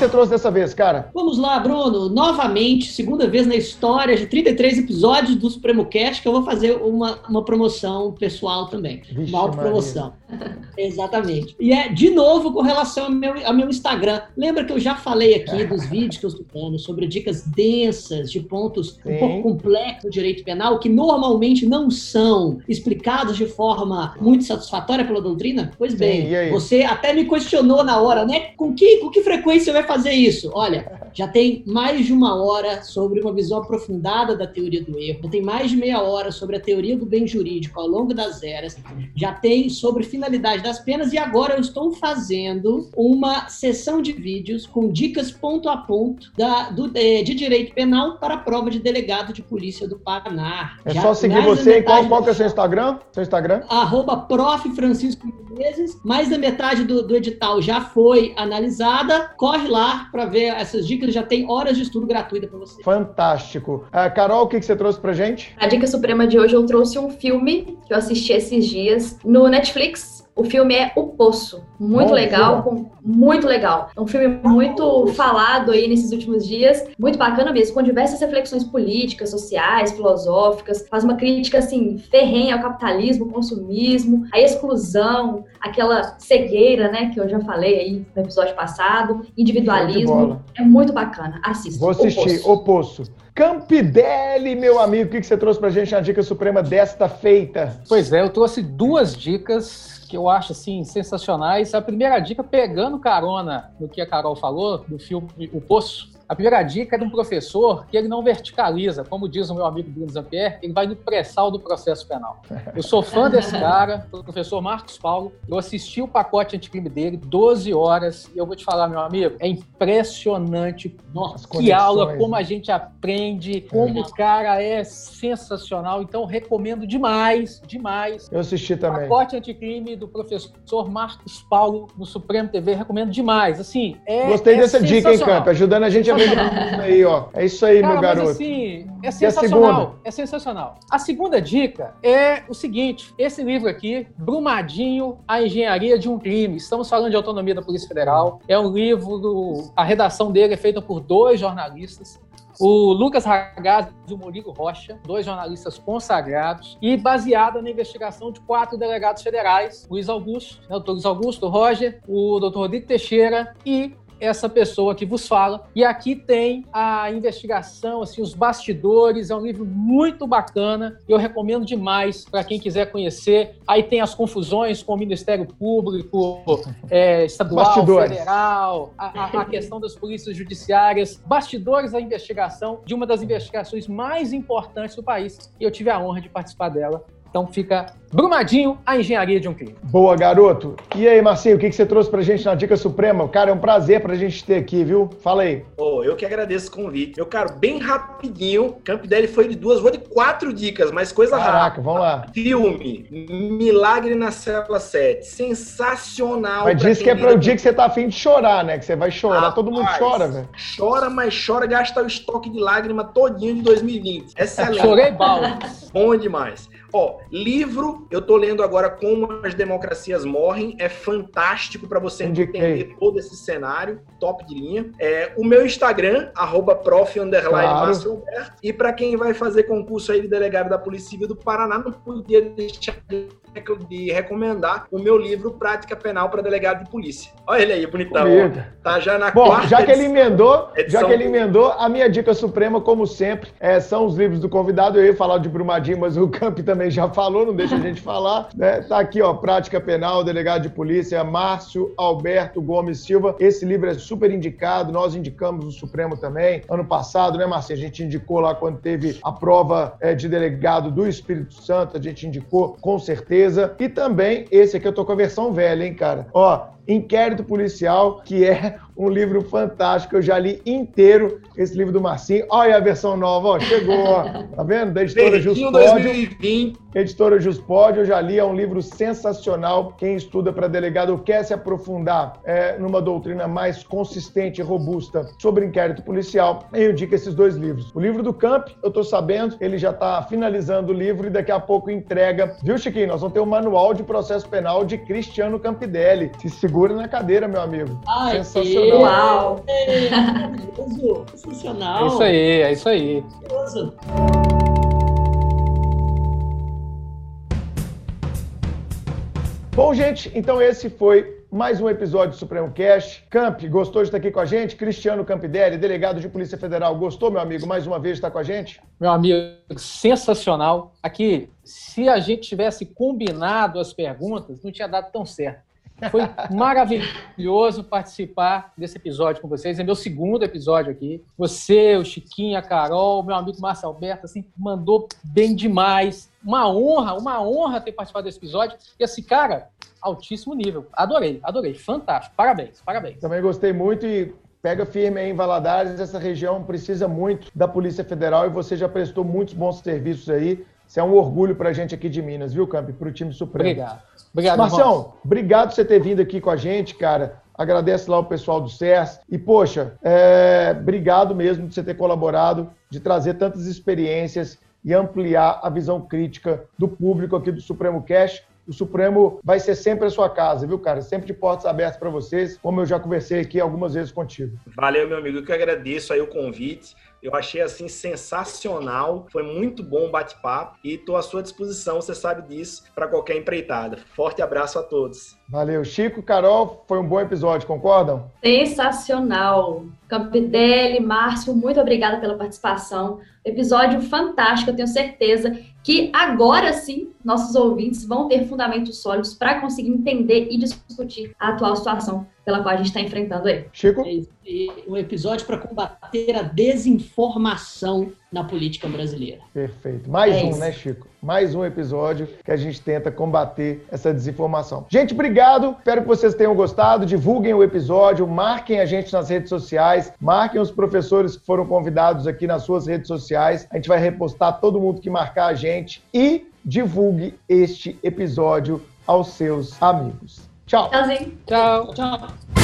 Você trouxe dessa vez, cara? Vamos lá, Bruno. Novamente, segunda vez na história de 33 episódios do Supremo Cast que eu vou fazer uma, uma promoção pessoal também. Vixe, uma autopromoção. Exatamente. E é, de novo, com relação ao meu, ao meu Instagram. Lembra que eu já falei aqui dos vídeos que eu estou dando sobre dicas densas, de pontos Sim. um pouco complexos do direito penal, que normalmente não são explicados de forma muito satisfatória pela doutrina? Pois bem, Sim, você até me questionou na hora, né? Com que, com que frequência vai fazer isso? Olha, já tem mais de uma hora sobre uma visão aprofundada da teoria do erro, já tem mais de meia hora sobre a teoria do bem jurídico ao longo das eras, já tem sobre finalidade das penas e agora eu estou fazendo uma sessão de vídeos com dicas ponto a ponto da, do, de, de direito penal para a prova de delegado de polícia do Paraná. É já, só seguir você. Qual, qual que é o seu Instagram? Seu Instagram? Arroba prof. Francisco Menezes. Mais da metade do, do edital já foi analisada. Corre lá para ver essas dicas, já tem horas de estudo gratuita para você. Fantástico. Uh, Carol, o que, que você trouxe pra gente? A dica suprema de hoje eu trouxe um filme que eu assisti esses dias no Netflix o filme é O Poço. Muito Bom, legal, com, muito legal. É um filme muito falado aí nesses últimos dias, muito bacana mesmo, com diversas reflexões políticas, sociais, filosóficas. Faz uma crítica assim ferrenha ao capitalismo, ao consumismo, à exclusão, aquela cegueira, né, que eu já falei aí no episódio passado, individualismo. É muito bacana. Assista. Vou assistir O Poço. O Poço. Campidelli, meu amigo, o que você trouxe pra gente na dica suprema desta feita? Pois é, eu trouxe duas dicas que eu acho assim sensacionais. A primeira dica, pegando carona no que a Carol falou, do filme O Poço, a primeira dica é de um professor que ele não verticaliza, como diz o meu amigo Bruno Zampier, ele vai no pré-sal do processo penal. Eu sou fã desse cara, o professor Marcos Paulo. Eu assisti o pacote anticrime dele, 12 horas, e eu vou te falar, meu amigo, é impressionante Nossa, que aula, como a gente aprende, como é. o cara é sensacional. Então, recomendo demais, demais. Eu assisti também. Pacote anticrime do professor Marcos Paulo no Supremo TV, recomendo demais. Assim, é Gostei é dessa dica, hein, Campo? Ajudando a gente a aí, ó. É isso aí, Cara, meu garoto. Mas, assim, é sensacional. É sensacional. A segunda dica é o seguinte: esse livro aqui, Brumadinho, a engenharia de um crime. Estamos falando de autonomia da Polícia Federal. É um livro, a redação dele é feita por dois jornalistas o Lucas Ragazzi e o Murilo Rocha, dois jornalistas consagrados, e baseada na investigação de quatro delegados federais, Luiz Augusto, né, o doutor Luiz Augusto, o Roger, o doutor Rodrigo Teixeira e essa pessoa que vos fala. E aqui tem a investigação, assim, os bastidores. É um livro muito bacana. Eu recomendo demais para quem quiser conhecer. Aí tem as confusões com o Ministério Público, é, estadual, bastidores. federal, a, a, questão das polícias judiciárias, bastidores da investigação de uma das investigações mais importantes do país. E eu tive a honra de participar dela. Então fica Brumadinho, a engenharia de um crime. Boa, garoto. E aí, Marcinho, o que, que você trouxe pra gente na Dica Suprema? Cara, é um prazer pra gente ter aqui, viu? Fala aí. Oh, eu que agradeço o convite. Eu, cara, bem rapidinho, Camp Deli foi de duas, vou de quatro dicas, mas coisa Caraca, rápida. Caraca, vamos lá. Filme, Milagre na Cela 7. Sensacional. Mas diz que é para o dia que você tá afim de chorar, né? Que você vai chorar. Rapaz, Todo mundo chora, velho. Chora, mas chora, gasta o estoque de lágrima todinho de 2020. Excelente. Chorei bal. Bom demais. Ó, livro, eu tô lendo agora Como as Democracias Morrem, é fantástico para você Indiquei. entender todo esse cenário, top de linha. É, o meu Instagram, arroba prof, claro. E para quem vai fazer concurso aí de delegado da Polícia Civil do Paraná, não podia deixar de recomendar o meu livro Prática Penal para Delegado de Polícia. Olha ele aí, bonitão. Tá já na Bom, quarta já que ele emendou, edição. já que ele emendou, a minha dica suprema, como sempre, é, são os livros do convidado. Eu ia falar de Brumadinho, mas o Camp também já falou, não deixa a gente falar. Né? Tá aqui, ó, Prática Penal, Delegado de Polícia, Márcio Alberto Gomes Silva. Esse livro é super indicado, nós indicamos o Supremo também. Ano passado, né, Márcio? A gente indicou lá quando teve a prova é, de delegado do Espírito Santo, a gente indicou com certeza E também, esse aqui eu tô com a versão velha, hein, cara? Ó, Inquérito Policial, que é um livro fantástico. Eu já li inteiro esse livro do Marcinho. Olha a versão nova, ó, chegou, ó. Tá vendo? Da editora Juspódio. Editora Juspódio, eu já li, é um livro sensacional. Quem estuda para delegado ou quer se aprofundar é, numa doutrina mais consistente e robusta sobre inquérito policial, eu indico esses dois livros. O livro do Camp, eu tô sabendo, ele já tá finalizando o livro e daqui a pouco entrega. Viu, Chiquinho? Nós vamos ter o um manual de processo penal de Cristiano Campidelli. Se segura na cadeira, meu amigo. Ai, Sensacional. Uau! É, sensacional! É isso aí, é isso aí. Bom, gente, então esse foi mais um episódio do Supremo Cash. Camp, gostou de estar aqui com a gente? Cristiano Campidelli, delegado de Polícia Federal, gostou, meu amigo, mais uma vez de estar com a gente? Meu amigo, sensacional. Aqui, se a gente tivesse combinado as perguntas, não tinha dado tão certo. Foi maravilhoso participar desse episódio com vocês. É meu segundo episódio aqui. Você, o Chiquinho, a Carol, meu amigo Márcio Alberto, assim, mandou bem demais. Uma honra, uma honra ter participado desse episódio. E assim, cara, altíssimo nível. Adorei, adorei. Fantástico. Parabéns, parabéns. Também gostei muito e pega firme aí em Valadares. Essa região precisa muito da Polícia Federal e você já prestou muitos bons serviços aí. Isso é um orgulho para a gente aqui de Minas, viu, Camp? Para o time Supremo. Obrigado. Obrigado, Marcião, irmão. obrigado por você ter vindo aqui com a gente, cara. Agradece lá o pessoal do CERS. E, poxa, é... obrigado mesmo de você ter colaborado, de trazer tantas experiências e ampliar a visão crítica do público aqui do Supremo Cash. O Supremo vai ser sempre a sua casa, viu, cara? Sempre de portas abertas para vocês, como eu já conversei aqui algumas vezes contigo. Valeu, meu amigo. Eu que agradeço aí o convite. Eu achei assim sensacional, foi muito bom o bate-papo e estou à sua disposição, você sabe disso, para qualquer empreitada. Forte abraço a todos. Valeu, Chico, Carol, foi um bom episódio, concordam? Sensacional. Campidelli, Márcio, muito obrigada pela participação. Episódio fantástico, eu tenho certeza que agora sim nossos ouvintes vão ter fundamentos sólidos para conseguir entender e discutir a atual situação pela qual a gente está enfrentando aí. Chico? um episódio para combater a desinformação na política brasileira. Perfeito. Mais é um, isso. né, Chico? Mais um episódio que a gente tenta combater essa desinformação. Gente, obrigado. Espero que vocês tenham gostado. Divulguem o episódio, marquem a gente nas redes sociais, marquem os professores que foram convidados aqui nas suas redes sociais. A gente vai repostar todo mundo que marcar a gente e divulgue este episódio aos seus amigos. Tchau. Tchauzinho. Tchau. Tchau.